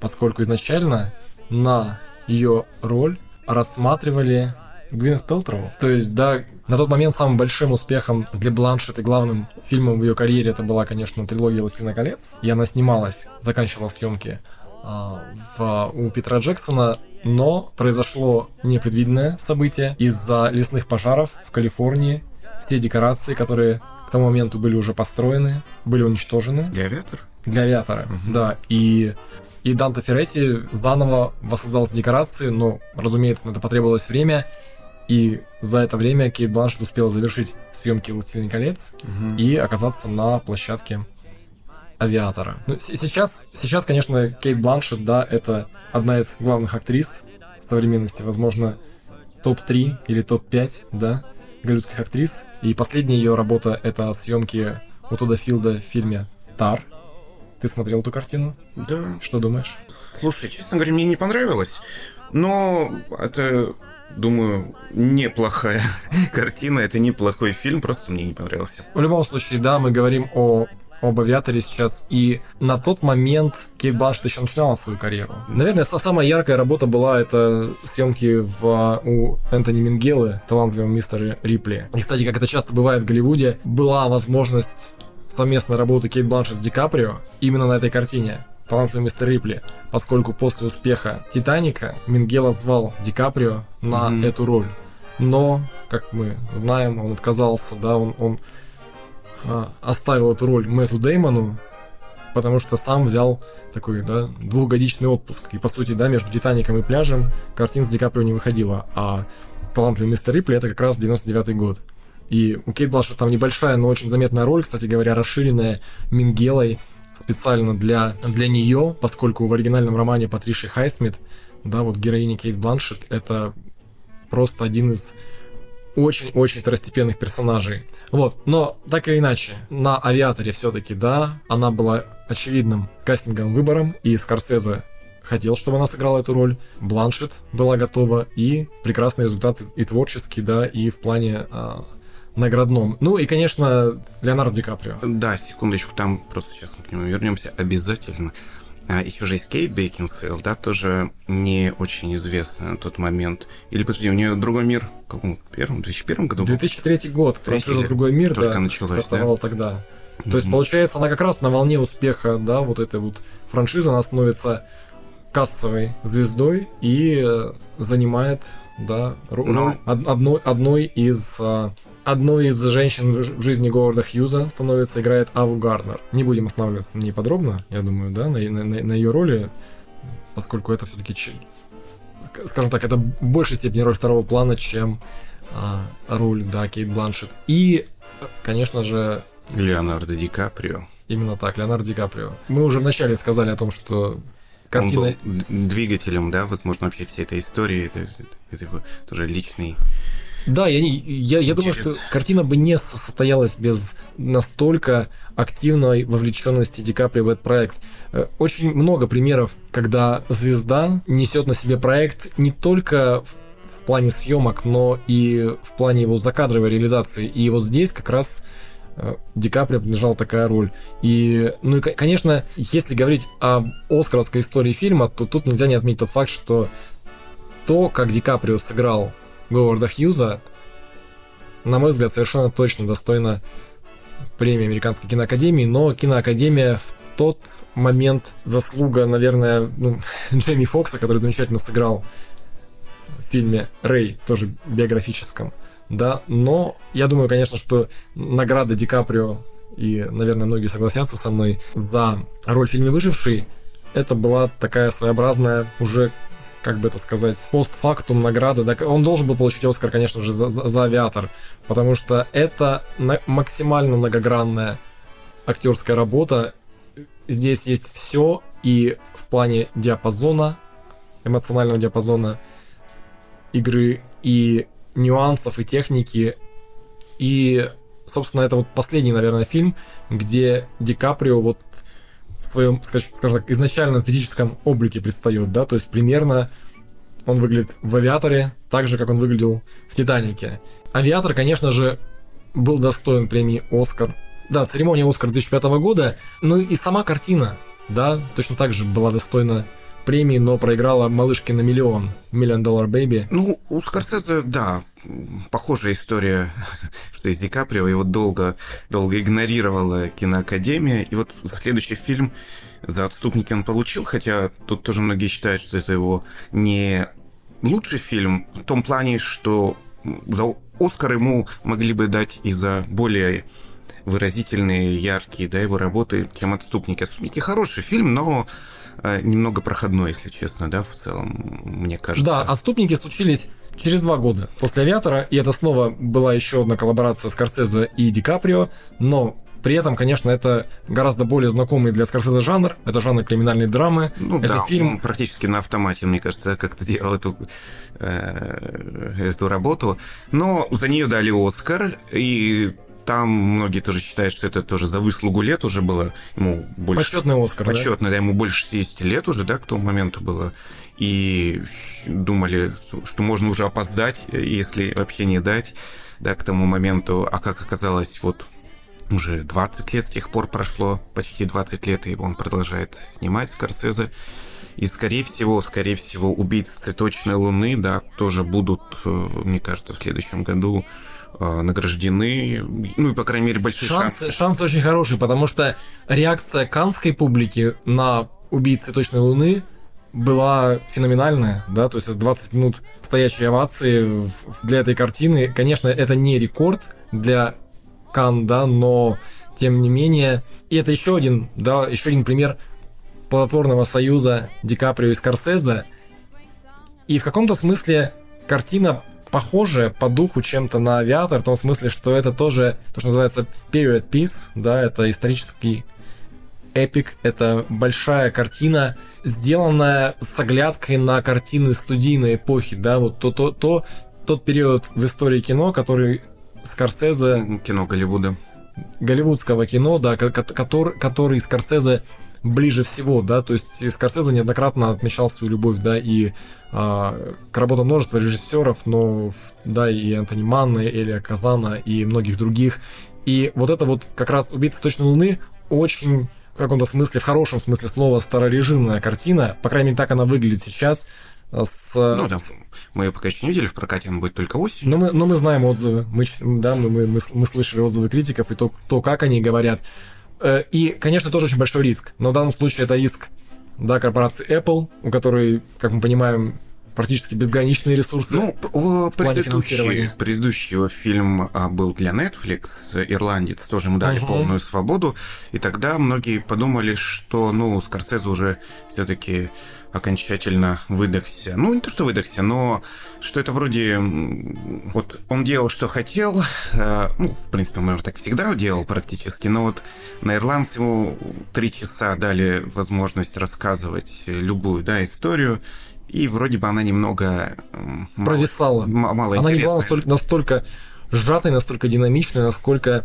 поскольку изначально на ее роль рассматривали Гвинет Пелтроу. То есть, да, на тот момент самым большим успехом для Бланшет и главным фильмом в ее карьере это была, конечно, трилогия «Властелина колец». И она снималась, заканчивала съемки а, в, у Питера Джексона, но произошло непредвиденное событие. Из-за лесных пожаров в Калифорнии все декорации, которые к тому моменту были уже построены, были уничтожены Для авиатора? для авиатора. Да, и, и Данте Ферретти заново воссоздал эти декорации, но, разумеется, на это потребовалось время, и за это время Кейт Бланшет успела завершить съемки «Властелин колец» Мгм. и оказаться на площадке авиатора. Ну, сейчас, сейчас, конечно, Кейт Бланшет, да, это одна из главных актрис современности, возможно, топ-3 или топ-5, да, голливудских актрис. И последняя ее работа — это съемки у Тодда Филда в фильме «Тар». Ты смотрел эту картину? Да. Что думаешь? Слушай, честно говоря, мне не понравилось, но это, думаю, неплохая картина, это неплохой фильм, просто мне не понравился. В любом случае, да, мы говорим о об авиаторе сейчас, и на тот момент Кейт Бланшет еще начинала свою карьеру. Наверное, са- самая яркая работа была это съемки в, у Энтони Мингелы, талантливого мистера Рипли. И, кстати, как это часто бывает в Голливуде, была возможность совместной работы Кейт Бланшет с Ди Каприо именно на этой картине. Талантливый мистер Рипли, поскольку после успеха Титаника Мингела звал Ди Каприо на Мгм. эту роль. Но, как мы знаем, он отказался, да, он, он а, оставил эту роль Мэтту Деймону, потому что сам взял такой, да, двухгодичный отпуск. И, по сути, да, между «Титаником» и «Пляжем» картин с Ди Каприо не выходила, а «Талантливый мистер Рипли» — это как раз 99 год. И у Кейт Блашер там небольшая, но очень заметная роль, кстати говоря, расширенная Мингелой специально для, для нее, поскольку в оригинальном романе Патриши Хайсмит, да, вот героиня Кейт Бланшет, это просто один из очень-очень второстепенных персонажей. Вот, но так или иначе, на авиаторе все-таки, да, она была очевидным кастинговым выбором, и Скорсезе хотел, чтобы она сыграла эту роль. Бланшет была готова, и прекрасный результат и творческий, да, и в плане а, наградном. Ну и, конечно, Леонардо Ди Каприо. Да, секундочку, там просто сейчас мы к нему вернемся обязательно. А, еще же есть Кейт Бейкинсейл, да, тоже не очень известная на тот момент. Или, подожди, у нее «Другой мир» в каком первом, 2001 году? 2003 год, франшиза «Другой мир», только да, началась, стартовала да? тогда. То есть, получается, она как раз на волне успеха, да, вот этой вот франшизы, она становится кассовой звездой и э, занимает, да, роль Но- од- одной, одной из а, одной из женщин в жизни Говарда Хьюза становится, играет Аву Гарнер. Не будем останавливаться на ней подробно, я думаю, да, на, на- на- ее роли, поскольку это все-таки, скажем так, это в большей степени роль второго плана, чем а, роль, да, Кейт Бланшет. И, конечно же, Леонардо Ди Каприо. именно так, Леонардо Ди Каприо. Мы уже вначале сказали о том, что Он картина... был д- двигателем, да, возможно, вообще всей этой истории. Это, это- это его тоже личный Да, я, не, я, я думаю, что картина бы не со- состоялась без настолько активной вовлеченности Ди Каприо в этот проект. Э, Очень много примеров, когда звезда несет на себе проект не только в, в плане съемок, но и в плане его закадровой реализации. И вот здесь как раз э, Ди Каприо принадлежала такая роль. И, ну и, ко- конечно, если говорить об оскаровской истории фильма, то тут нельзя не отметить тот факт, что то, как Ди Каприо сыграл Говарда Хьюза, на мой взгляд, совершенно точно достойна премии Американской киноакадемии, но киноакадемия в тот момент заслуга, наверное, ну, Джейми Фокса, который замечательно сыграл в фильме «Рэй», тоже биографическом, да, но я думаю, конечно, что награда Ди Каприо, и, наверное, многие согласятся со мной, за роль в фильме «Выживший», это была такая своеобразная уже как бы это сказать, постфактум награда. Да, он должен был получить Оскар, конечно же, за, за- за авиатор, потому что это на- максимально многогранная актерская работа. Здесь есть все и в плане диапазона, эмоционального диапазона игры, и нюансов, и техники, и, собственно, это вот последний, наверное, фильм, где Ди Каприо вот своем, скаж- скажем так, изначальном физическом облике предстает, да, то есть примерно он выглядит в «Авиаторе» так же, как он выглядел в «Титанике». «Авиатор», конечно же, был достоин премии «Оскар». Да, церемония «Оскар» 2005 года, ну и сама картина, да, точно так же была достойна премии, но проиграла «Малышке на миллион», «Million Dollar Baby». Ну, у Скорсезе, да, похожая история, что из Ди Каприо его долго, долго игнорировала киноакадемия, и вот следующий фильм за «Отступники» он получил, хотя тут тоже многие считают, что это его не лучший фильм, в том плане, что за Оскар ему могли бы дать и за более выразительные, яркие, да, его работы, чем «Отступники». «Отступники» хороший фильм, но э, немного проходной, если честно, да, в целом, мне кажется. Да, отступники случились через два года после авиатора, и это снова была еще одна коллаборация Скорсезе и Ди Каприо, но при этом, конечно, это гораздо более знакомый для Скорсезе жанр, это жанр криминальной драмы, Ну это да, фильм... он практически на автомате, мне кажется, как-то делал эту, э, эту работу. Но за нее дали Оскар, и там многие тоже считают, что это тоже за выслугу лет уже было. Ему больше... Почетный Оскар, да? Почетный, да? ему больше 60 лет уже, да, к тому моменту было. И думали, что можно уже опоздать, если вообще не дать, да, к тому моменту. А как оказалось, вот уже 20 лет с тех пор прошло, почти 20 лет, и он продолжает снимать Скорсезе. И, скорее всего, скорее всего, убийцы цветочной луны, да, тоже будут, э, мне кажется, в следующем году награждены. Ну, и, по крайней мере, большие Шансы, шансы. шансы очень хорошие, потому что реакция канской публики на убийц цветочной луны была феноменальная, да, то есть это 20 минут стоящей овации для этой картины. Конечно, это не рекорд для Кан, да, но тем не менее, и это еще один, да, еще один пример плодотворного союза Ди Каприо и Скорсезе. И в каком-то смысле картина похожая по духу чем-то на «Авиатор», в том смысле, что это тоже то, что называется period piece, да, это исторический эпик, это большая картина, сделанная с оглядкой на картины студийной эпохи, да, вот то, то, то, тот период в истории кино, который Скорсезе... Кино Голливуда. Голливудского кино, да, который, который Скорсезе ближе всего, да, то есть Скорсезе неоднократно отмечал свою любовь, да, и а, к работам множества режиссеров, но, да, и Антони Манна, и Элия Казана, и многих других. И вот это вот как раз «Убийца точной луны» очень в каком-то смысле, в хорошем смысле слова, старорежимная картина. По крайней мере, так она выглядит сейчас. А, с... Ну да, мы ее пока еще не видели в прокате, она будет только осенью. Но мы, но мы знаем отзывы, мы, да, мы, мы, мы слышали отзывы критиков и то, то, как они говорят. Э, и, конечно, тоже очень большой риск. Но в данном случае это риск да, корпорации Apple, у которой, как мы понимаем, практически безграничные ресурсы. Ну, предыдущий, предыдущий его фильм а, был для Netflix, «Ирландец», тоже ему дали угу. полную свободу, и тогда многие подумали, что, ну, Скорсезе уже все-таки окончательно выдохся. Ну, не то, что выдохся, но что это вроде... Вот он делал, что хотел. Э, ну, в принципе, он, наверное, так всегда делал практически. Но вот на ирландце ему три часа дали возможность рассказывать любую, да, историю. И вроде бы она немного... Провисала. Мало, мало Она не была настолько, настолько сжатой, настолько динамичной, насколько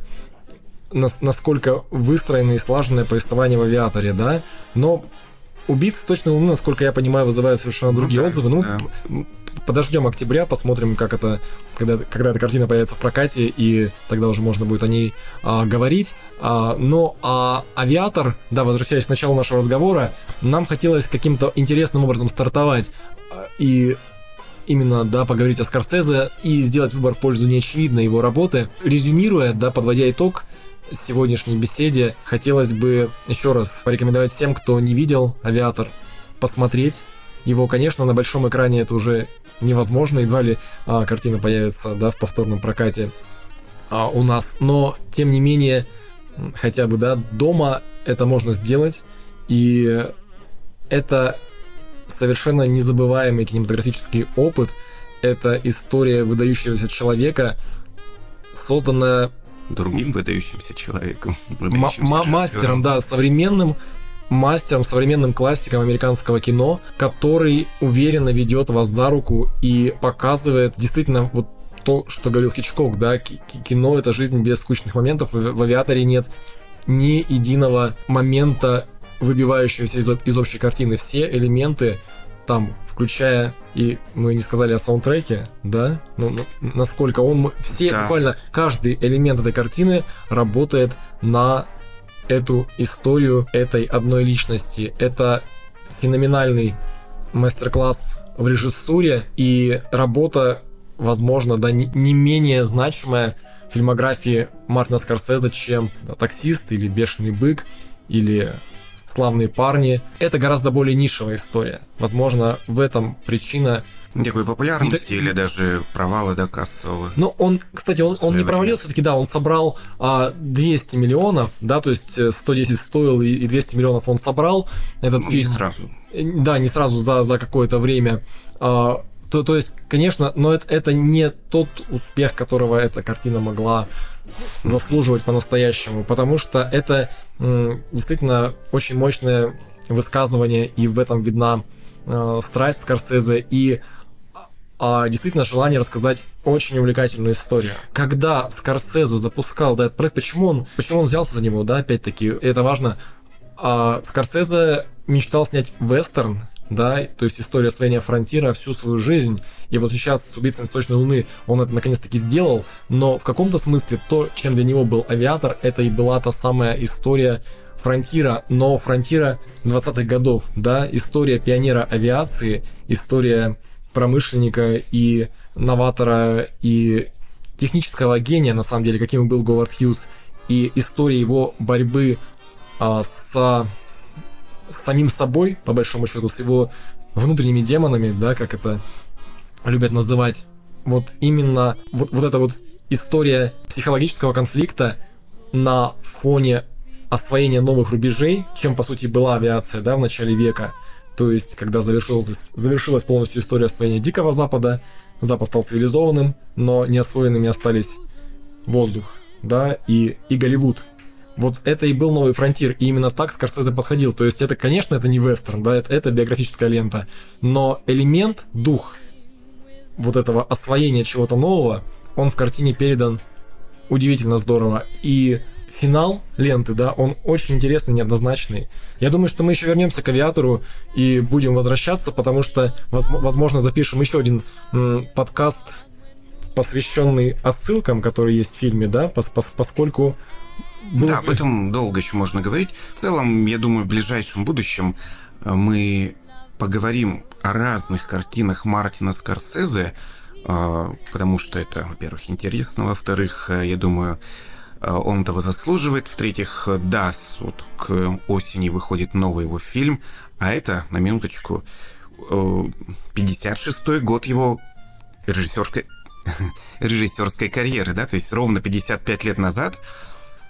насколько выстроенное и слаженное повествование в авиаторе, да, но убийцы точно Луны, насколько я понимаю, вызывают совершенно другие ну, отзывы. Ну, да. Подождем октября, посмотрим, как это, когда, когда эта картина появится в прокате, и тогда уже можно будет о ней а, говорить. А, но а авиатор, да, возвращаясь к началу нашего разговора, нам хотелось каким-то интересным образом стартовать а, и именно, да, поговорить о Скорсезе и сделать выбор в пользу неочевидной его работы. Резюмируя, да, подводя итог, сегодняшней беседе хотелось бы еще раз порекомендовать всем, кто не видел «Авиатор», посмотреть его, конечно, на большом экране это уже невозможно, едва ли а, картина появится да, в повторном прокате а, у нас, но тем не менее, хотя бы да, дома это можно сделать, и это совершенно незабываемый кинематографический опыт, это история выдающегося человека, созданная другим выдающимся человеком. мастером, да, современным мастером, современным классиком американского кино, который уверенно ведет вас за руку и показывает действительно вот то, что говорил Хичкок, да, кино это жизнь без скучных моментов, в авиаторе нет ни единого момента, выбивающегося из, из общей картины. Все элементы там, включая и мы не сказали о саундтреке, да? Ну, насколько он все да. буквально каждый элемент этой картины работает на эту историю этой одной личности. Это феноменальный мастер-класс в режиссуре и работа, возможно, да, не, не менее значимая в фильмографии Мартина Скорсезе, чем да, «Таксист» или «Бешеный бык» или славные парни. Это гораздо более нишевая история. Возможно, в этом причина Никакой популярности да, или даже провала до кассового. Ну, он, кстати, он, он не провалился, все-таки, да, он собрал а, 200 миллионов, да, то есть 110 э, стоил и, и 200 миллионов он собрал. Этот ну, фильм. Не сразу. Э, да, не сразу за, за какое-то время. А, то, то есть, конечно, но это, это не тот успех, которого эта картина могла заслуживать по-настоящему, потому что это действительно очень мощное высказывание, и в этом видна э, страсть Скорсезе, и а, действительно желание рассказать очень увлекательную историю. Когда Скорсезе запускал этот проект, почему он, почему он взялся за него, да, опять-таки, это важно. А, Скорсезе мечтал снять вестерн, да, то есть история освоения фронтира всю свою жизнь. И вот сейчас с «Убийцей Цветочной Луны» он это наконец-таки сделал, но в каком-то смысле то, чем для него был авиатор, это и была та самая история фронтира, но фронтира 20-х годов, да, история пионера авиации, история промышленника и новатора и технического гения, на самом деле, каким был Говард Хьюз, и история его борьбы а, с с самим собой, по большому счету, с его внутренними демонами, да, как это любят называть. Вот именно вот, вот эта вот история психологического конфликта на фоне освоения новых рубежей, чем по сути была авиация да, в начале века. То есть, когда завершилась, завершилась полностью история освоения Дикого Запада, Запад стал цивилизованным, но не освоенными остались воздух, да, и, и Голливуд. Вот это и был новый фронтир, и именно так Скорсезе подходил. То есть это, конечно, это не вестерн, да, это, это биографическая лента, но элемент, дух вот этого освоения чего-то нового, он в картине передан удивительно здорово. И финал ленты, да, он очень интересный, неоднозначный. Я думаю, что мы еще вернемся к авиатору и будем возвращаться, потому что, возможно, запишем еще один подкаст, посвященный отсылкам, которые есть в фильме, да, пос пос поскольку был... Да, об этом долго еще можно говорить. В целом, я думаю, в ближайшем будущем э, мы поговорим о разных картинах Мартина Скорсезе, э, потому что это, во-первых, интересно, во-вторых, э, я думаю, он этого заслуживает. В-третьих, да, вот к осени выходит новый его фильм, а это, на минуточку, 56-й год его режиссерской, режиссерской карьеры, да, то есть ровно 55 лет назад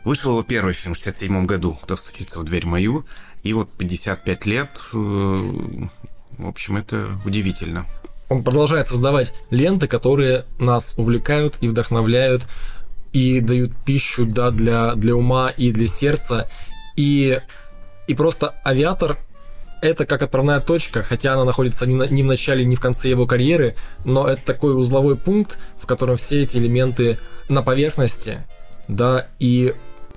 Вышел его первый фильм в 67 году «Кто стучится в дверь мою», и вот 55 лет, э, в общем, это удивительно. Он продолжает создавать ленты, которые нас увлекают и вдохновляют, и дают пищу да, для, для ума и для сердца. И, и просто «Авиатор» это как отправная точка, хотя она находится не, на, не в начале, не в конце его карьеры, но это такой узловой пункт, в котором все эти элементы на поверхности, да, и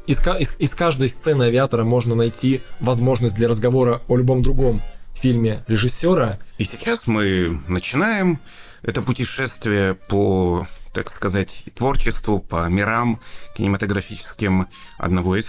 из, из, из каждой сцены авиатора можно найти возможность для разговора о любом другом фильме режиссера. И сейчас мы начинаем это путешествие по, так сказать, творчеству, по мирам кинематографическим одного из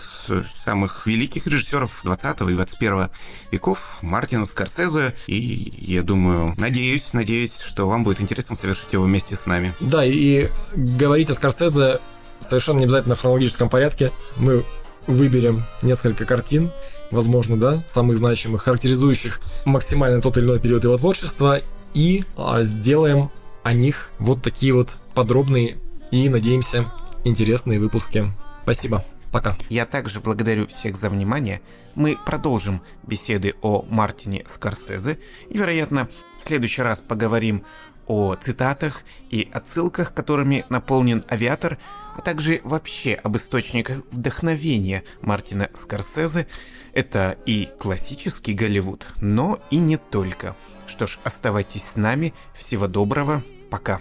самых великих режиссеров 20 и 21 веков, Мартина Скорсезе. И я думаю, надеюсь, надеюсь, что вам будет интересно совершить его вместе с нами. Да, и говорить о Скорсезе совершенно не обязательно в хронологическом порядке. Мы выберем несколько картин, возможно, да, самых значимых, характеризующих максимально тот или иной период его творчества, и а, сделаем о них вот такие вот подробные и, надеемся, интересные выпуски. Спасибо. Пока. Я также благодарю всех за внимание. Мы продолжим беседы о Мартине Скорсезе и, вероятно, в следующий раз поговорим о цитатах и отсылках, которыми наполнен «Авиатор», а также вообще об источниках вдохновения Мартина Скорсезе. Это и классический Голливуд, но и не только. Что ж, оставайтесь с нами. Всего доброго. Пока.